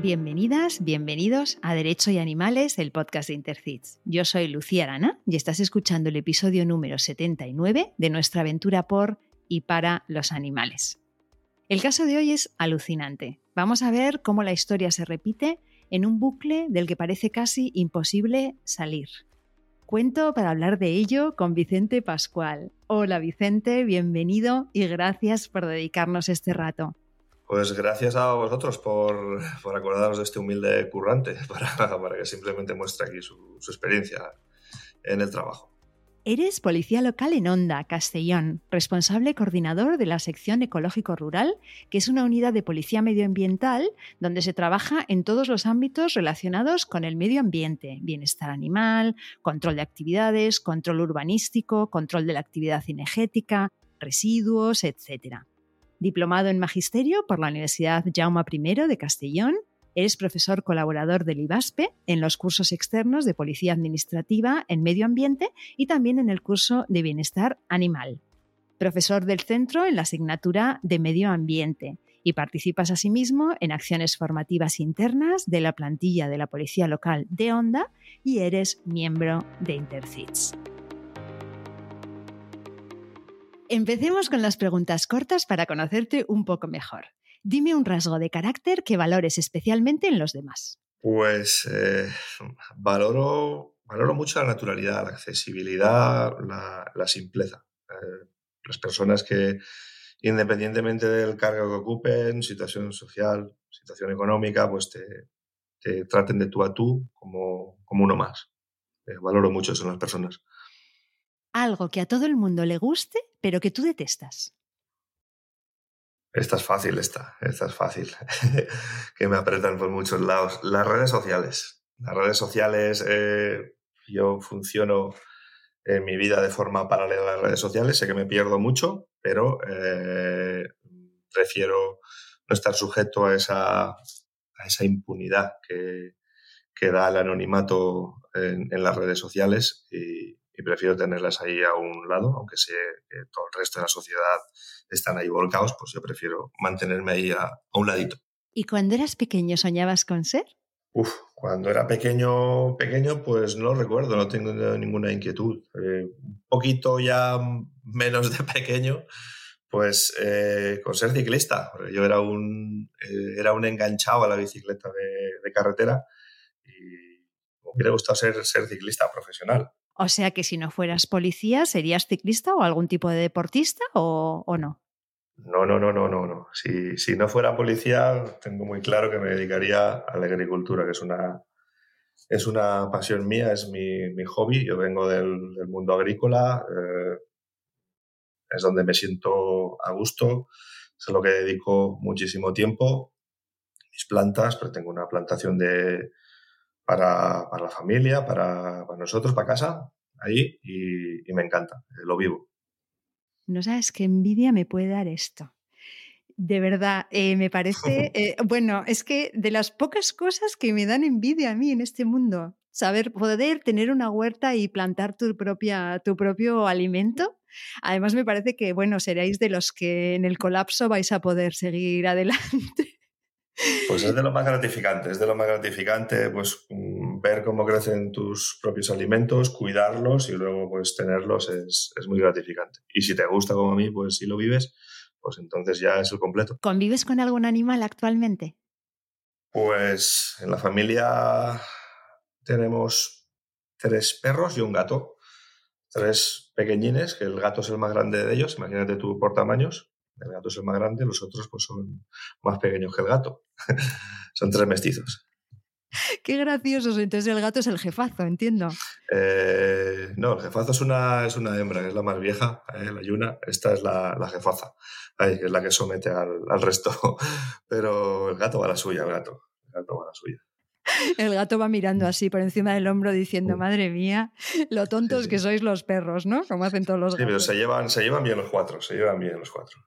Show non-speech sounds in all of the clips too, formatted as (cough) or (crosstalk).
Bienvenidas, bienvenidos a Derecho y Animales, el podcast de Intercits. Yo soy Lucía Arana y estás escuchando el episodio número 79 de nuestra aventura por y para los animales. El caso de hoy es alucinante. Vamos a ver cómo la historia se repite en un bucle del que parece casi imposible salir. Cuento para hablar de ello con Vicente Pascual. Hola Vicente, bienvenido y gracias por dedicarnos este rato. Pues gracias a vosotros por, acordaros de este humilde currante (laughs) para, que simplemente muestre aquí su, experiencia en el trabajo. Eres policía local en Onda, Castellón, responsable coordinador de la sección ecológico rural, que es una unidad de policía medioambiental donde se trabaja en todos los ámbitos relacionados con el medio ambiente, bienestar animal, control de actividades, control urbanístico, control de la actividad cinegética, residuos, etc. Diplomado en Magisterio por la Universidad Jaume I de Castellón Eres profesor colaborador del IBASPE en los cursos externos de Policía Administrativa en Medio Ambiente y también en el curso de Bienestar Animal. Profesor del centro en la asignatura de Medio Ambiente y participas asimismo en acciones formativas internas de la plantilla de la Policía Local de Onda y eres miembro de Intercits. Empecemos con las preguntas cortas para conocerte un poco mejor. Dime un rasgo de carácter que valores especialmente en los demás. Pues eh, valoro, valoro mucho la naturalidad, la accesibilidad, la, simpleza. Eh, las personas que, independientemente del cargo que ocupen, situación social, situación económica, pues te, traten de tú a tú como, como uno más. Eh, valoro mucho eso en las personas. Algo que a todo el mundo le guste, pero que tú detestas. Esta es fácil, esta, esta es fácil. (laughs) que me apretan por muchos lados. Las redes sociales. Las redes sociales, eh, yo funciono en mi vida de forma paralela a las redes sociales. Sé que me pierdo mucho, pero eh, prefiero no estar sujeto a esa, a esa impunidad que, da el anonimato en, las redes sociales y prefiero tenerlas ahí a un lado, aunque sé que todo el resto de la sociedad están ahí volcados, pues yo prefiero mantenerme ahí a, un ladito. ¿Y cuando eras pequeño soñabas con ser? Uf, cuando era pequeño, pequeño, pues no recuerdo, no tengo ninguna inquietud. Eh, un poquito ya menos de pequeño, pues eh, con ser ciclista. Yo era un, eh, era un enganchado a la bicicleta de, de carretera y me hubiera gustado ser, ser ciclista profesional. O sea que si no fueras policía, ¿serías ciclista o algún tipo de deportista o, no? No, no, no, no, no, no. Si, si, no fuera policía, tengo muy claro que me dedicaría a la agricultura, que es una, es una pasión mía, es mi, mi hobby. Yo vengo del, mundo agrícola, eh, es donde me siento a gusto, es a lo que dedico muchísimo tiempo. Mis plantas, pero tengo una plantación de, para, para la familia, para, para, nosotros, para casa, ahí, y, me encanta, eh, lo vivo. No sabes qué envidia me puede dar esto. De verdad, eh, me parece, (laughs) eh, bueno, es que de las pocas cosas que me dan envidia a mí en este mundo, saber poder tener una huerta y plantar tu, propia, tu propio alimento. Además, me parece que, bueno, seréis de los que en el colapso vais a poder seguir (laughs) adelante. Pues es de lo más gratificante, es de lo más gratificante pues mm, ver cómo crecen tus propios alimentos, cuidarlos y luego pues tenerlos es, es, muy gratificante. Y si te gusta como a mí, pues si lo vives, pues entonces ya es el completo. ¿Convives con algún animal actualmente? Pues en la familia tenemos tres perros y un gato. Tres pequeñines, que el gato es el más grande de ellos, imagínate tú por tamaños. El gato es el más grande, los otros pues son más pequeños que el gato. (laughs) son tres mestizos. Qué graciosos. Entonces el gato es el jefazo, entiendo. Eh, no, el jefazo es una, es una hembra, que es la más vieja, eh, la yuna. Esta es la, la jefaza, que es la que somete al, al, resto. (laughs) Pero el gato va a la suya, el gato. El gato va a la suya. El gato va mirando así por encima del hombro diciendo, madre mía, lo tontos que sois los perros, ¿no? Como hacen todos los gatos. Sí, pero se llevan, se llevan bien los cuatro, se llevan bien los cuatro.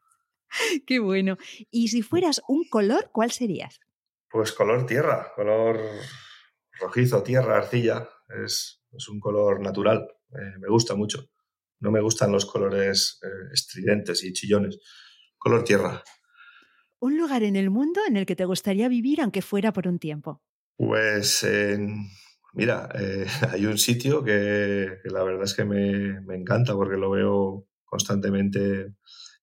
(laughs) Qué bueno. Y si fueras un color, ¿cuál serías? Pues color tierra, color rojizo, tierra, arcilla. Es, un color natural. Eh, me gusta mucho. No me gustan los colores eh, estridentes y chillones. Color tierra. Un lugar en el mundo en el que te gustaría vivir, aunque fuera por un tiempo. Pues mira, eh, (laughs) hay un sitio que, la verdad es que me, me, encanta porque lo veo constantemente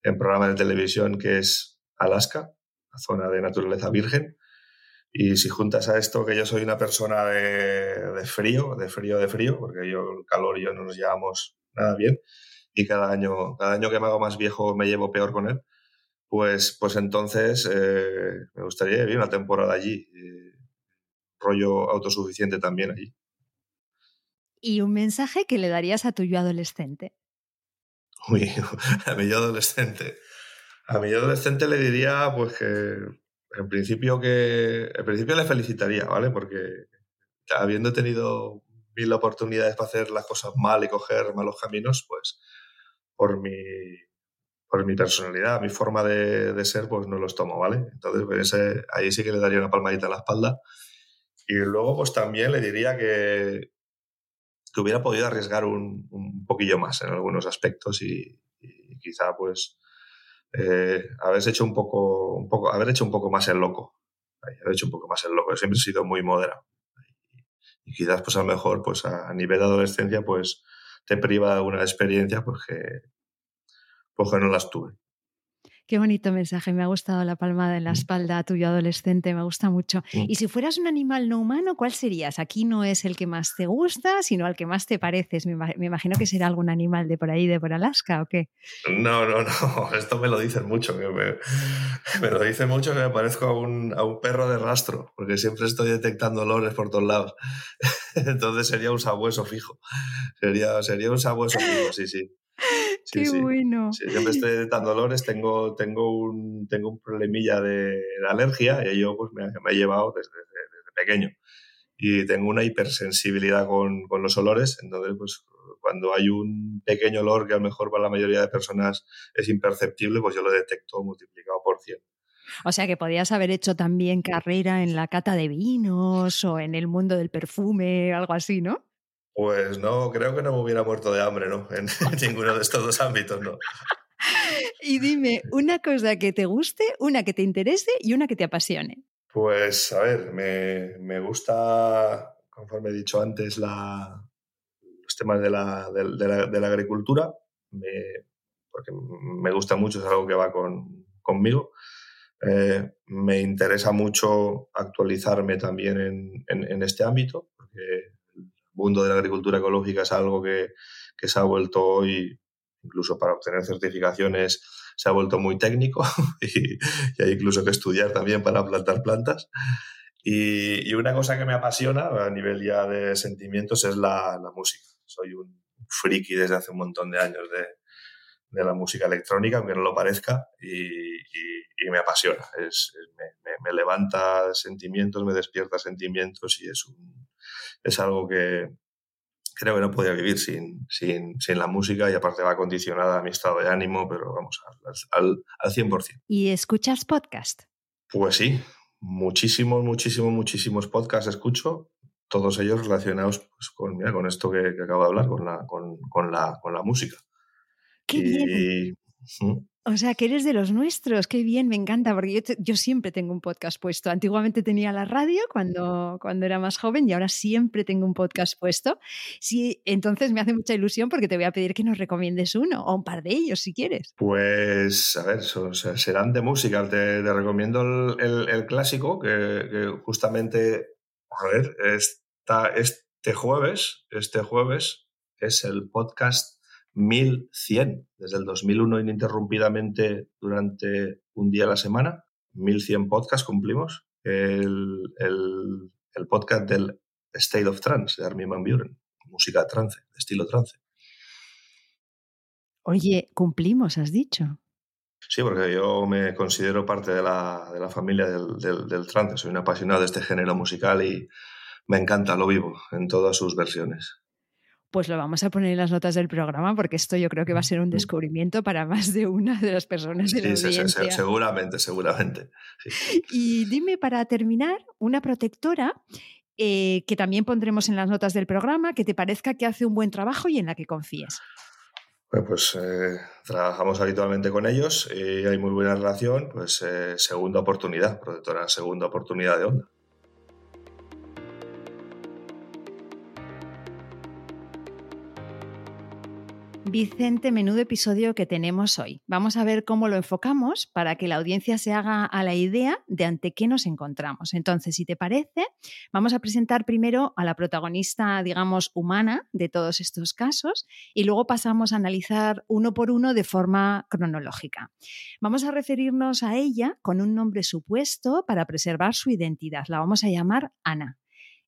en programas de televisión, que es Alaska, la zona de naturaleza virgen. Y si juntas a esto que yo soy una persona de, de, frío, de frío, de frío, porque yo el calor y yo no nos llevamos nada bien, y cada año, cada año que me hago más viejo me llevo peor con él, pues, pues entonces eh, me gustaría vivir una temporada allí, eh, rollo autosuficiente también allí. ¿Y un mensaje que le darías a tu yo adolescente? (laughs) A mi yo adolescente. A mi yo adolescente le diría, pues que en principio que. En principio le felicitaría, ¿vale? Porque habiendo tenido mil oportunidades para hacer las cosas mal y coger malos caminos, pues por mi, por mi personalidad, mi forma de, ser, pues no los tomo, ¿vale? Entonces, pues ahí sí que le daría una palmadita en la espalda. Y luego, pues también le diría que, que hubiera podido arriesgar un, un, poquillo más en algunos aspectos y, quizá, pues, eh, hecho un poco, un poco, haber hecho un poco más el loco. Haber hecho un poco más el loco. siempre he sido muy moderado. Y, quizás, pues a lo mejor, pues a, nivel de adolescencia, pues te priva de alguna experiencia porque, pues no las tuve. Qué bonito mensaje, me ha gustado la palmada en la mm. espalda tuyo adolescente, me gusta mucho. Mm. Y si fueras un animal no humano, ¿cuál serías? Aquí no es el que más te gusta, sino al que más te pareces. Me, imagino que será algún animal de por ahí, de por Alaska, ¿o qué? No, no, no, (laughs) esto me lo dicen mucho. (laughs) Me, lo dicen mucho que me parezco a un, a un, perro de rastro, porque siempre estoy detectando olores por todos lados. (laughs) Entonces sería un sabueso fijo. Sería, sería un sabueso fijo, sí, sí. Qué bueno. Sí, siempre estoy detectando olores, tengo, tengo, un, tengo un problemilla de, alergia y yo pues, me, me, he llevado desde, desde, pequeño. Y tengo una hipersensibilidad con, con, los olores, entonces pues cuando hay un pequeño olor que a lo mejor para la mayoría de personas es imperceptible, pues yo lo detecto multiplicado por 100. O sea que podías haber hecho también carrera en la cata de vinos o en el mundo del perfume, algo así, ¿no? Pues no, creo que no me hubiera muerto de hambre, ¿no? (laughs) En, ninguno de estos dos ámbitos, ¿no? Y dime, una cosa que te guste, una que te interese y una que te apasione. Pues, a ver, me, me gusta, conforme he dicho antes, la, los temas de la, de, la, de la agricultura, me, porque me gusta mucho, es algo que va con, conmigo. Eh, me interesa mucho actualizarme también en, en, en este ámbito, porque mundo de la agricultura ecológica es algo que, que se ha vuelto hoy, incluso para obtener certificaciones, se ha vuelto muy técnico (laughs) y, hay incluso que estudiar también para plantar plantas. Y, y, una cosa que me apasiona a nivel ya de sentimientos es la, la música. Soy un friki desde hace un montón de años de, de la música electrónica, aunque no lo parezca, y, y me apasiona. Es, me, me, me, levanta sentimientos, me despierta sentimientos y es un, es algo que creo que no podía vivir sin, sin, sin, la música y aparte va condicionada a mi estado de ánimo, pero vamos, al, al, al 100%. ¿Y escuchas podcast? Pues sí, muchísimos, muchísimos, muchísimos podcasts escucho, todos ellos relacionados pues, con, mira, con esto que, que, acabo de hablar, con la, con, con la, con la música. ¡Qué y, bien! O sea, que eres de los nuestros, qué bien, me encanta, porque yo, siempre tengo un podcast puesto. Antiguamente tenía la radio cuando, cuando era más joven y ahora siempre tengo un podcast puesto. Sí, entonces me hace mucha ilusión porque te voy a pedir que nos recomiendes uno o un par de ellos si quieres. Pues, a ver, serán de música. Te, recomiendo el, clásico que, justamente, a ver, está este jueves, este jueves es el podcast 1100 desde el 2001 ininterrumpidamente durante un día a la semana. 1100 podcasts cumplimos. El, el, el podcast del State of Trance de Armin Van Buren, música trance, estilo trance. Oye, cumplimos, has dicho. Sí, porque yo me considero parte de la, de la familia del, del, del, trance. Soy un apasionado de este género musical y me encanta, lo vivo en todas sus versiones pues lo vamos a poner en las notas del programa porque esto yo creo que va a ser un descubrimiento para más de una de las personas de la sí, audiencia. Sí, seguramente, seguramente. Sí. Y dime para terminar, una protectora eh, que también pondremos en las notas del programa, que te parezca que hace un buen trabajo y en la que confíes. pues eh, trabajamos habitualmente con ellos y hay muy buena relación, pues eh, segunda oportunidad, protectora segunda oportunidad de onda. Vicente, menudo episodio que tenemos hoy. Vamos a ver cómo lo enfocamos para que la audiencia se haga a la idea de ante qué nos encontramos. Entonces, si te parece, vamos a presentar primero a la protagonista, digamos, humana de todos estos casos y luego pasamos a analizar uno por uno de forma cronológica. Vamos a referirnos a ella con un nombre supuesto para preservar su identidad. La vamos a llamar Ana.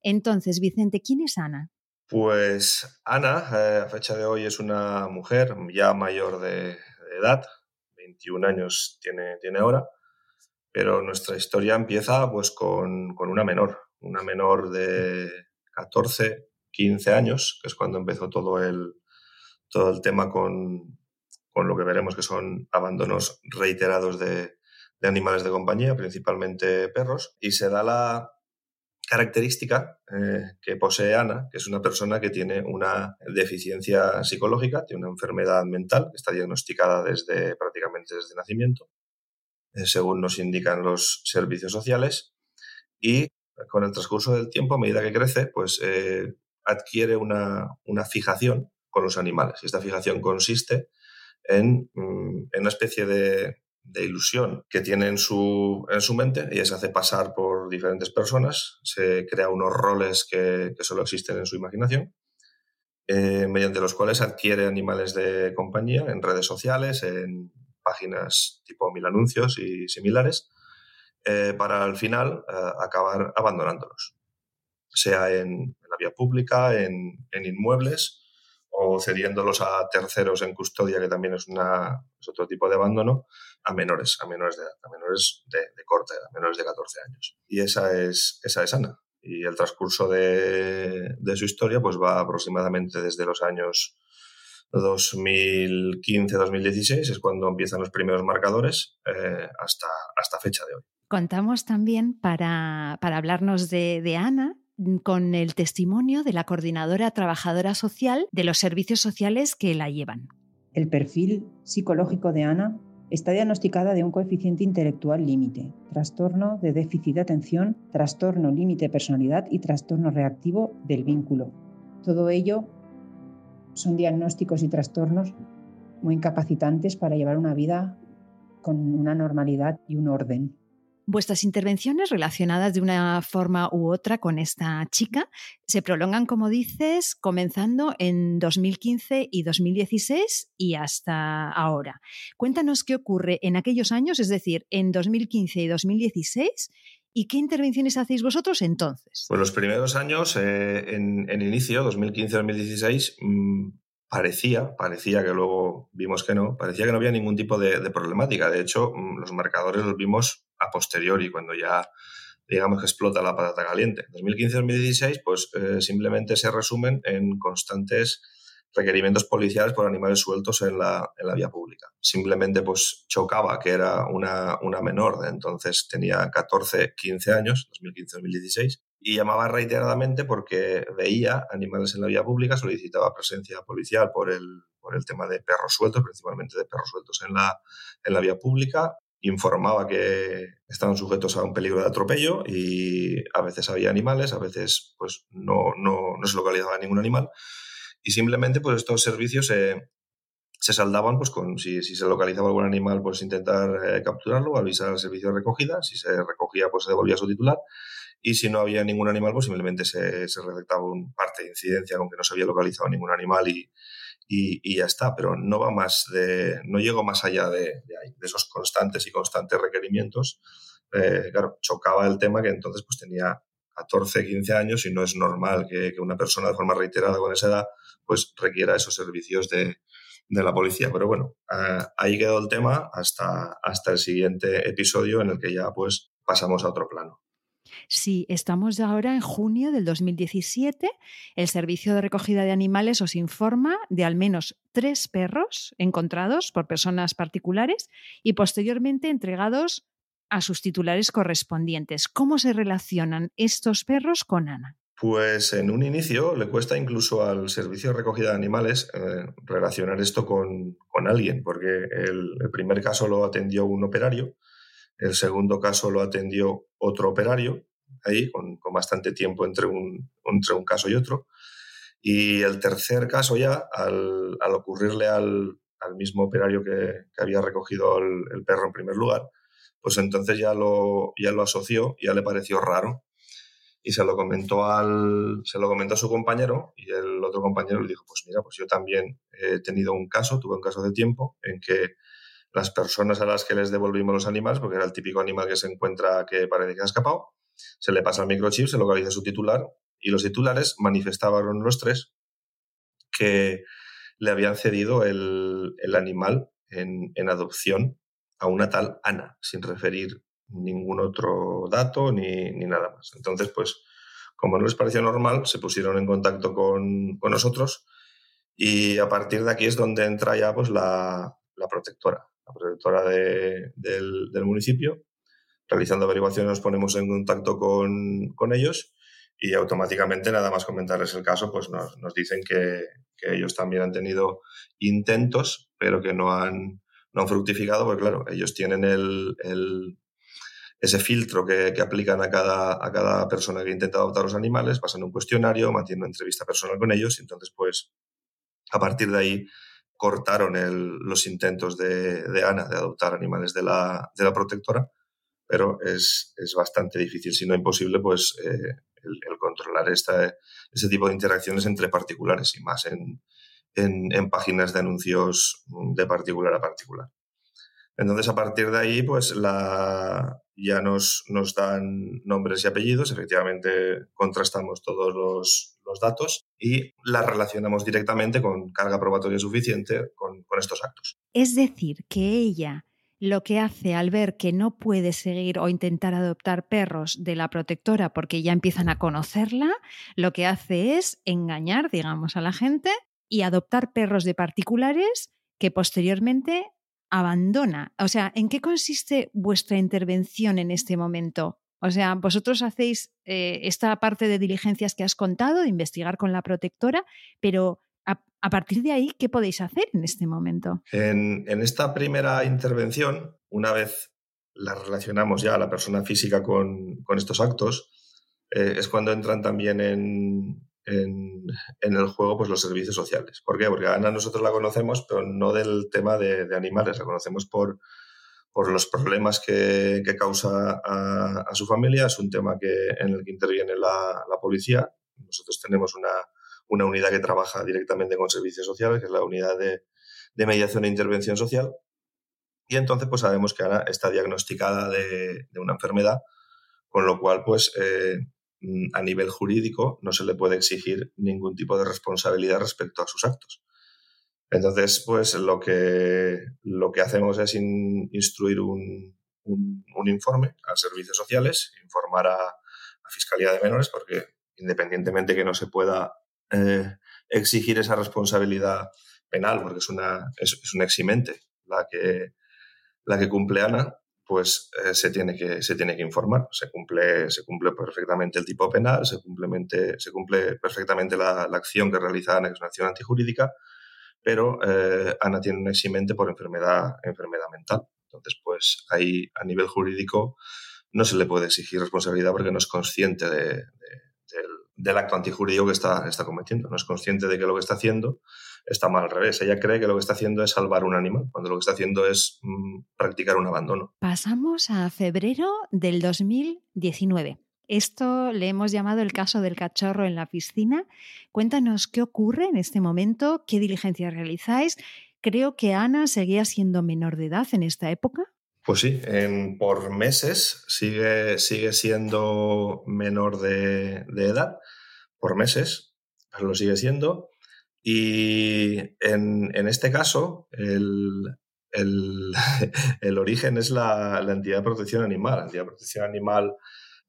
Entonces, Vicente, ¿quién es Ana? Pues Ana, eh, a fecha de hoy, es una mujer ya mayor de, edad, 21 años tiene, tiene ahora, pero nuestra historia empieza pues con, una menor, una menor de 14, 15 años, que es cuando empezó todo el, todo el tema con, con lo que veremos que son abandonos reiterados de, de animales de compañía, principalmente perros, y se da la, característica eh, que posee Ana, que es una persona que tiene una deficiencia psicológica, tiene una enfermedad mental que está diagnosticada desde prácticamente desde nacimiento, eh, según nos indican los servicios sociales, y con el transcurso del tiempo, a medida que crece, pues eh, adquiere una, una, fijación con los animales. Esta fijación consiste en, mm, en una especie de, de ilusión que tiene en su, en su mente. Ella se hace pasar por diferentes personas, se crea unos roles que, solo existen en su imaginación, eh, mediante los cuales adquiere animales de compañía en redes sociales, en páginas tipo mil anuncios y similares, eh, para al final eh, acabar abandonándolos, sea en, la vía pública, en, en inmuebles o cediéndolos a terceros en custodia, que también es, una, otro tipo de abandono, a menores, a menores de edad, a menores de, corta edad, a menores de 14 años. Y esa es, esa es Ana. Y el transcurso de, su historia pues va aproximadamente desde los años 2015-2016, es cuando empiezan los primeros marcadores, eh, hasta, hasta fecha de hoy. Contamos también, para, para hablarnos de, de Ana, con el testimonio de la coordinadora trabajadora social de los servicios sociales que la llevan. El perfil psicológico de Ana está diagnosticada de un coeficiente intelectual límite, trastorno de déficit de atención, trastorno límite de personalidad y trastorno reactivo del vínculo. Todo ello son diagnósticos y trastornos muy incapacitantes para llevar una vida con una normalidad y un orden. Vuestras intervenciones relacionadas de una forma u otra con esta chica se prolongan, como dices, comenzando en 2015 y 2016 y hasta ahora. Cuéntanos qué ocurre en aquellos años, es decir, en 2015 y 2016, ¿Y qué intervenciones hacéis vosotros entonces? Pues los primeros años, eh, en, inicio, 2015-2016, mmm, parecía, parecía que luego vimos que no, parecía que no había ningún tipo de, problemática. De hecho, mm, los marcadores los vimos a posteriori, cuando ya digamos que explota la patata caliente. 2015-2016, pues eh, simplemente se resumen en constantes requerimientos policiales por animales sueltos en la, en la vía pública. Simplemente pues chocaba que era una, una menor, entonces tenía 14, 15 años, 2015-2016, y llamaba reiteradamente porque veía animales en la vía pública, solicitaba presencia policial por el, por el tema de perros sueltos, principalmente de perros sueltos en la, en la vía pública, informaba que estaban sujetos a un peligro de atropello y a veces había animales, a veces pues no, no, no se localizaba ningún animal. Y simplemente pues estos servicios se, se saldaban pues con si, si, se localizaba algún animal pues intentar eh, capturarlo, avisar al servicio de recogida, si se recogía pues se devolvía a su titular y si no había ningún animal, pues simplemente se, se redactaba un parte de incidencia con que no se había localizado ningún animal y, y, ya está, pero no va más de, no llego más allá de, de, de esos constantes y constantes requerimientos. Eh, claro, chocaba el tema que entonces pues tenía 14, 15 años y no es normal que, que, una persona de forma reiterada con esa edad pues requiera esos servicios de, de la policía. Pero bueno, eh, ahí quedó el tema hasta, hasta el siguiente episodio en el que ya pues pasamos a otro plano. Sí, estamos ahora en junio del 2017. El Servicio de Recogida de Animales os informa de al menos tres perros encontrados por personas particulares y posteriormente entregados a sus titulares correspondientes. ¿Cómo se relacionan estos perros con Ana? Pues en un inicio le cuesta incluso al servicio de recogida de animales eh, relacionar esto con, alguien, porque el, primer caso lo atendió un operario, el segundo caso lo atendió otro operario, ahí con, bastante tiempo entre un, entre un caso y otro. Y el tercer caso ya, al, ocurrirle al, mismo operario que, había recogido el, el, perro en primer lugar, pues entonces ya lo, ya lo asoció, ya le pareció raro y se lo comentó al se lo comentó a su compañero y el otro compañero le dijo pues mira pues yo también he tenido un caso tuve un caso de tiempo en que las personas a las que les devolvimos los animales porque era el típico animal que se encuentra que parece que ha escapado se le pasa el microchip se localiza su titular y los titulares manifestaban los tres que le habían cedido el, el animal en, en adopción a una tal Ana sin referir ningún otro dato ni, nada más. Entonces, pues, como no les pareció normal, se pusieron en contacto con, nosotros y a partir de aquí es donde entra ya pues, la, protectora, la protectora del, municipio. Realizando averiguaciones nos ponemos en contacto con, ellos y automáticamente nada más comentarles el caso, pues nos, dicen que, ellos también han tenido intentos, pero que no han, no han fructificado, porque claro, ellos tienen el, ese filtro que, aplican a cada, a cada persona que intenta adoptar los animales, pasan un cuestionario, mantienen una entrevista personal con ellos y entonces pues a partir de ahí cortaron los intentos de, Ana de adoptar animales de la, de la protectora, pero es, bastante difícil, si no imposible, pues eh, el, controlar esta, ese tipo de interacciones entre particulares y más en, en páginas de anuncios de particular a particular. Entonces, a partir de ahí, pues la, ya nos, nos dan nombres y apellidos, efectivamente contrastamos todos los, datos y la relacionamos directamente con carga probatoria suficiente con, estos actos. Es decir, que ella lo que hace al ver que no puede seguir o intentar adoptar perros de la protectora porque ya empiezan a conocerla, lo que hace es engañar, digamos, a la gente y adoptar perros de particulares que posteriormente abandona. O sea, ¿en qué consiste vuestra intervención en este momento? O sea, vosotros hacéis eh, esta parte de diligencias que has contado, de investigar con la protectora, pero a, partir de ahí, ¿qué podéis hacer en este momento? En, esta primera intervención, una vez la relacionamos ya a la persona física con, estos actos, eh, es cuando entran también en, el juego pues los servicios sociales. ¿Por qué? Porque a Ana nosotros la conocemos, pero no del tema de, animales, la conocemos por, los problemas que, causa a, su familia. Es un tema que, en el que interviene la, policía. Nosotros tenemos una, una, unidad que trabaja directamente con servicios sociales, que es la unidad de, mediación e intervención social. Y entonces pues sabemos que Ana está diagnosticada de, una enfermedad, con lo cual pues eh, Mm, a nivel jurídico no se le puede exigir ningún tipo de responsabilidad respecto a sus actos. Entonces, pues lo que, lo que hacemos es instruir un, un, informe a servicios sociales, informar a, a, Fiscalía de Menores, porque independientemente que no se pueda eh, exigir esa responsabilidad penal, porque es una, es, es eximente la que, la que cumple Ana, pues eh, se, tiene que, se tiene que informar. Se cumple, se cumple perfectamente el tipo penal, se, se cumple perfectamente la, acción que realiza Ana, que es una acción antijurídica, pero eh, Ana tiene un eximente por enfermedad, enfermedad mental. Entonces, pues ahí a nivel jurídico no se le puede exigir responsabilidad porque no es consciente de, del, acto antijurídico que está, está cometiendo, no es consciente de que lo que está haciendo está mal al revés. Ella cree que lo que está haciendo es salvar un animal, cuando lo que está haciendo es mm, practicar un abandono. Pasamos a febrero del 2019. Esto le hemos llamado el caso del cachorro en la piscina. Cuéntanos qué ocurre en este momento, qué diligencias realizáis. Creo que Ana seguía siendo menor de edad en esta época. Pues sí, por meses sigue, sigue siendo menor de, de edad, por meses, lo sigue siendo. Y en, este caso, el, (laughs) origen es la, entidad de protección animal. La entidad de protección animal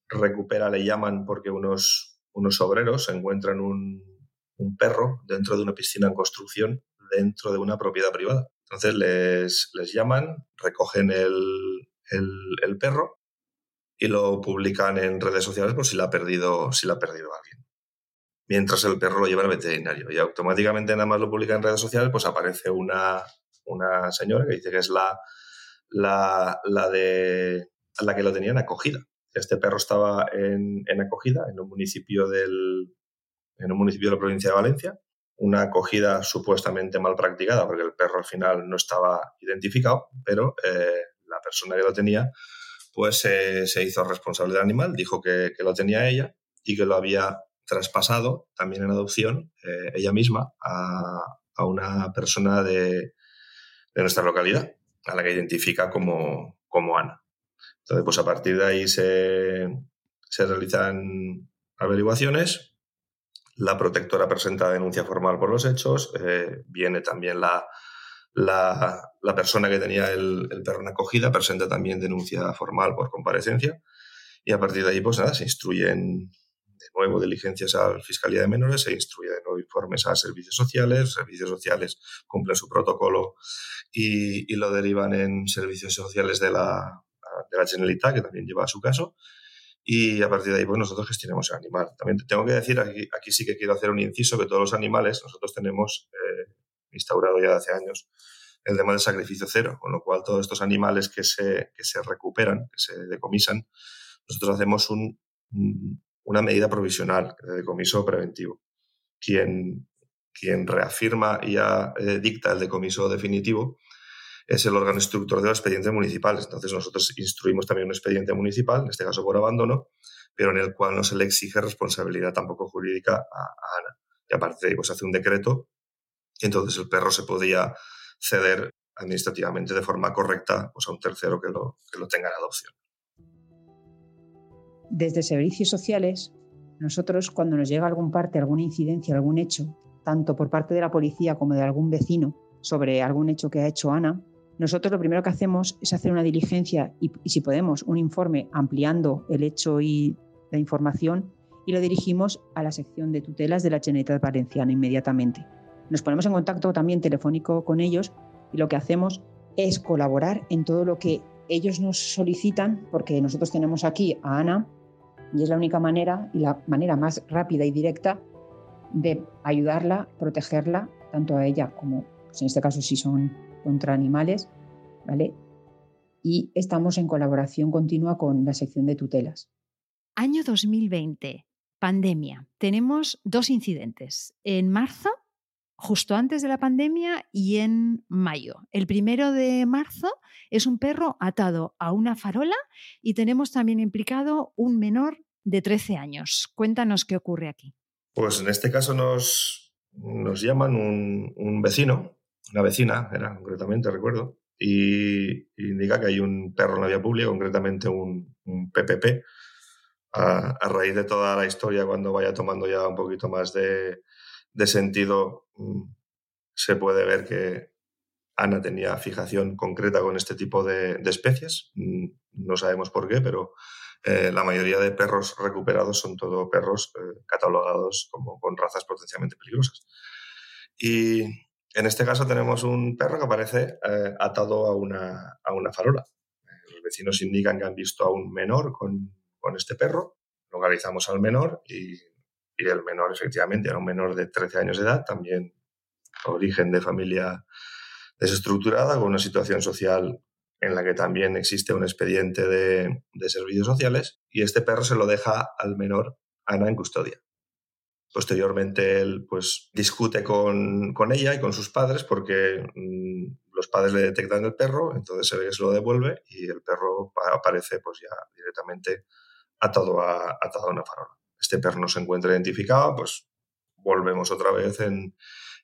recupera, le llaman, porque unos, unos obreros encuentran un, perro dentro de una piscina en construcción dentro de una propiedad privada. Entonces les, les llaman, recogen el, el, perro y lo publican en redes sociales por si la ha perdido, si la ha perdido alguien. mientras el perro lo lleva al veterinario. Y automáticamente nada más lo publica en redes sociales, pues aparece una, una señora que dice que es la, la, la, de, la que lo tenían acogida. Este perro estaba en, en acogida en un municipio del, en un municipio de la provincia de Valencia, una acogida supuestamente mal practicada porque el perro al final no estaba identificado, pero eh, la persona que lo tenía pues se hizo responsable del animal, dijo que, lo tenía ella y que lo había traspasado también en adopción eh, ella misma a, a una persona de, de, nuestra localidad, a la que identifica como, como Ana. Entonces, pues a partir de ahí se, se realizan averiguaciones la protectora presenta denuncia formal por los hechos, eh, viene también la, la, persona que tenía el, perro en acogida, presenta también denuncia formal por comparecencia y a partir de ahí pues nada, se instruyen de nuevo diligencias a la Fiscalía de Menores, se instruye de nuevo informes a servicios sociales, servicios sociales cumplen su protocolo y, y lo derivan en servicios sociales de la, de la Generalitat, que también lleva su caso, y a partir de ahí pues nosotros gestionamos el animal. También tengo que decir, aquí, sí que quiero hacer un inciso, que todos los animales, nosotros tenemos eh, instaurado ya hace años el tema del sacrificio cero, con lo cual todos estos animales que se, que se recuperan, que se decomisan, nosotros hacemos un, una medida provisional de decomiso preventivo. Quien, quien reafirma y ya eh, dicta el decomiso definitivo es el órgano instructor de los expedientes municipales. Entonces nosotros instruimos también un expediente municipal, en este caso por abandono, pero en el cual no se le exige responsabilidad tampoco jurídica a, Ana. Y aparte pues hace un decreto y entonces el perro se podía ceder administrativamente de forma correcta pues, a un tercero que lo, que lo tenga en adopción. Desde servicios sociales, nosotros cuando nos llega algún parte, alguna incidencia, algún hecho, tanto por parte de la policía como de algún vecino, sobre algún hecho que ha hecho Ana, nosotros lo primero que hacemos es hacer una diligencia y, si podemos, un informe ampliando el hecho y la información y lo dirigimos a la sección de tutelas de la Generalitat Valenciana inmediatamente. Nos ponemos en contacto también telefónico con ellos y lo que hacemos es colaborar en todo lo que ellos nos solicitan, porque nosotros tenemos aquí a Ana y es la única manera y la manera más rápida y directa de ayudarla, protegerla, tanto a ella como, pues en este caso, si son contra animales, ¿vale? Y estamos en colaboración continua con la sección de tutelas. Año 2020, pandemia. Tenemos dos incidentes. En marzo, justo antes de la pandemia, y en mayo. El primero de marzo es un perro atado a una farola y tenemos también implicado un menor de 13 años. Cuéntanos qué ocurre aquí. Pues en este caso nos, nos llaman un, un vecino una vecina, era concretamente, recuerdo, y, indica que hay un perro en la vía pública, concretamente un, PPP. A, raíz de toda la historia, cuando vaya tomando ya un poquito más de, sentido, mm, se puede ver que Ana tenía fijación concreta con este tipo de, especies. Mm, no sabemos por qué, pero eh, la mayoría de perros recuperados son todos perros eh, catalogados como con razas potencialmente peligrosas. Y, en este caso tenemos un perro que aparece eh, atado a una, a una farola. Los vecinos indican que han visto a un menor con, con este perro. Localizamos al menor y, y, el menor efectivamente era un menor de 13 años de edad, también origen de familia desestructurada, con una situación social en la que también existe un expediente de, de servicios sociales y este perro se lo deja al menor Ana en custodia. Posteriormente él pues discute con, con ella y con sus padres porque mm, los padres le detectan el perro, entonces se ve que se lo devuelve y el perro aparece pues ya directamente atado a, atado a una farola. Este perro no se encuentra identificado, pues volvemos otra vez en,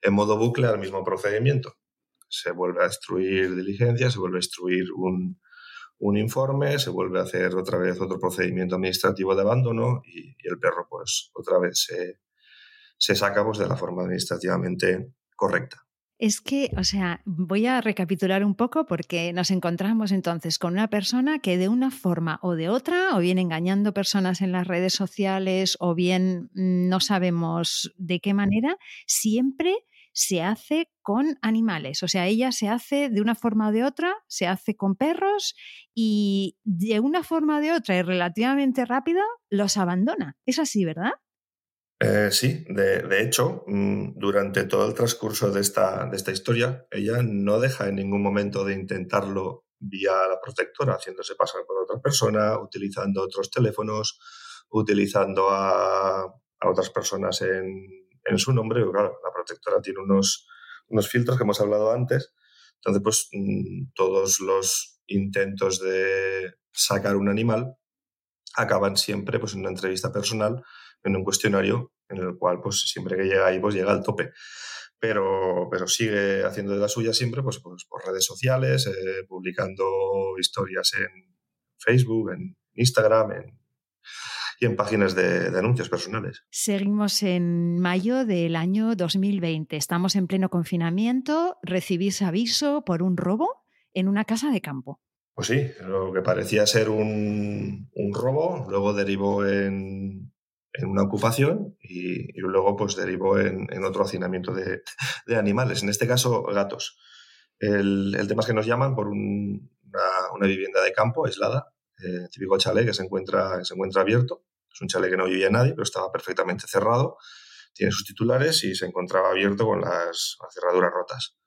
en modo bucle al mismo procedimiento. Se vuelve a destruir diligencia, se vuelve a destruir un, un informe, se vuelve a hacer otra vez otro procedimiento administrativo de abandono y el perro pues otra vez se, se saca pues, de la forma administrativamente correcta. Es que, o sea, voy a recapitular un poco porque nos encontramos entonces con una persona que de una forma o de otra, o bien engañando personas en las redes sociales, o bien mm, no sabemos de qué manera, siempre se hace con animales. O sea, ella se hace de una forma o de otra, se hace con perros y de una forma o de otra y relativamente rápido los abandona. Es así, ¿verdad? Eh, sí, de, hecho, mm, durante todo el transcurso de esta, de esta historia, ella no deja en ningún momento de intentarlo vía la protectora, haciéndose pasar por otra persona, utilizando otros teléfonos, utilizando a, a otras personas en, en, su nombre. claro, la protectora tiene unos, unos filtros que hemos hablado antes. Entonces, pues mm, todos los intentos de sacar un animal acaban siempre pues, en una entrevista personal, en un cuestionario en el cual pues, siempre que llega ahí pues, llega al tope. Pero, pero sigue haciendo de la suya siempre pues, pues por redes sociales, eh, publicando historias en Facebook, en Instagram, en, y en páginas de, de, anuncios personales. Seguimos en mayo del año 2020. Estamos en pleno confinamiento. Recibís aviso por un robo en una casa de campo. Pues sí, lo que parecía ser un, un robo, luego derivó en, en una ocupación y, y, luego pues derivó en, en otro hacinamiento de, de, animales, en este caso gatos. El, el, tema es que nos llaman por un, una, una, vivienda de campo aislada, eh, típico chalet que se encuentra, que se encuentra abierto. Es un chalet que no vivía nadie, pero estaba perfectamente cerrado, tiene sus titulares y se encontraba abierto con las, las cerraduras rotas.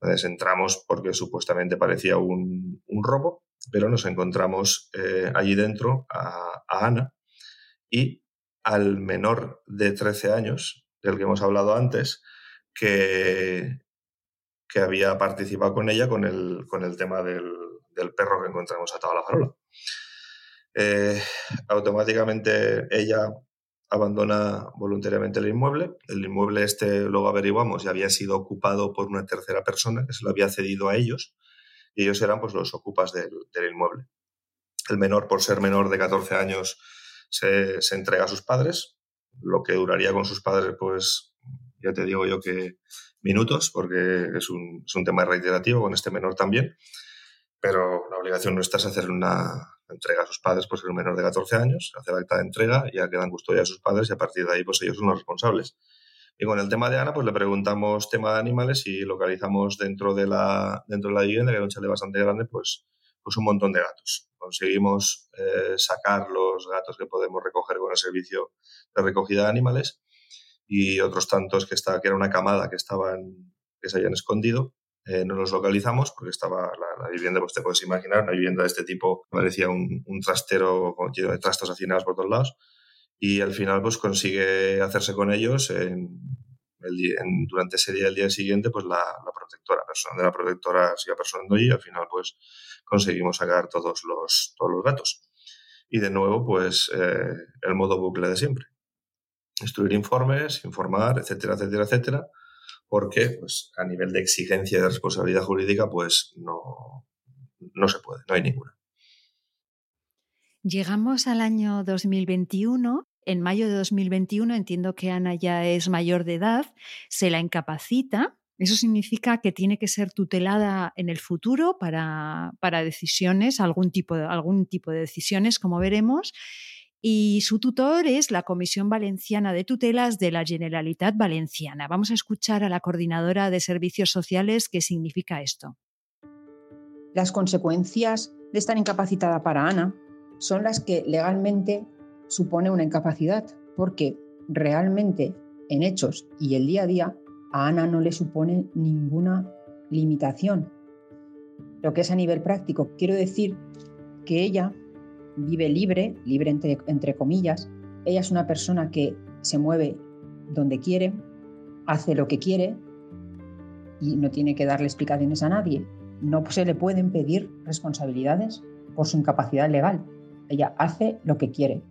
Entonces entramos porque supuestamente parecía un, un robo, pero nos encontramos eh, allí dentro a, a, Ana y al menor de 13 años, del que hemos hablado antes, que, que había participado con ella con el, con el tema del, del perro que encontramos atado a la farola. Eh, automáticamente ella abandona voluntariamente el inmueble. El inmueble este, luego averiguamos, ya había sido ocupado por una tercera persona que se lo había cedido a ellos y ellos eran pues los ocupas del, del inmueble. El menor, por ser menor de 14 años, se, entrega a sus padres. Lo que duraría con sus padres, pues ya te digo yo que minutos, porque es un, es un tema reiterativo con este menor también. Pero la obligación nuestra es hacer una, entrega a sus padres, pues el menor de 14 años, hace la acta de entrega, ya quedan custodia de sus padres y a partir de ahí, pues ellos son los responsables. Y con el tema de Ana, pues le preguntamos tema de animales y localizamos dentro de la, dentro de la vivienda, que era un chalet bastante grande, pues, pues un montón de gatos. Conseguimos eh, sacar los gatos que podemos recoger con el servicio de recogida de animales y otros tantos que, está, que era una camada que, estaban, que se habían escondido eh, no los localizamos porque estaba la, vivienda, pues te puedes imaginar, una vivienda de este tipo parecía un, un trastero lleno de trastos hacinados por todos lados y al final pues consigue hacerse con ellos durante ese día, el día siguiente, pues la, la protectora, persona de la protectora sigue personando y al final pues conseguimos sacar todos los, todos los gatos. Y de nuevo pues eh, el modo bucle de siempre. Instruir informes, informar, etcétera, etcétera, etcétera porque pues, a nivel de exigencia de responsabilidad jurídica pues no, no se puede, no hay ninguna. Llegamos al año 2021. En mayo de 2021 entiendo que Ana ya es mayor de edad, se la incapacita. Eso significa que tiene que ser tutelada en el futuro para, para decisiones, algún tipo, de, algún tipo de decisiones, como veremos y su tutor es la Comisión Valenciana de Tutelas de la Generalitat Valenciana. Vamos a escuchar a la coordinadora de servicios sociales qué significa esto. Las consecuencias de estar incapacitada para Ana son las que legalmente supone una incapacidad, porque realmente en hechos y el día a día a Ana no le supone ninguna limitación. Lo que es a nivel práctico, quiero decir que ella vive libre, libre entre, entre comillas. Ella es una persona que se mueve donde quiere, hace lo que quiere y no tiene que darle explicaciones a nadie. No se le pueden pedir responsabilidades por su incapacidad legal. Ella hace lo que quiere.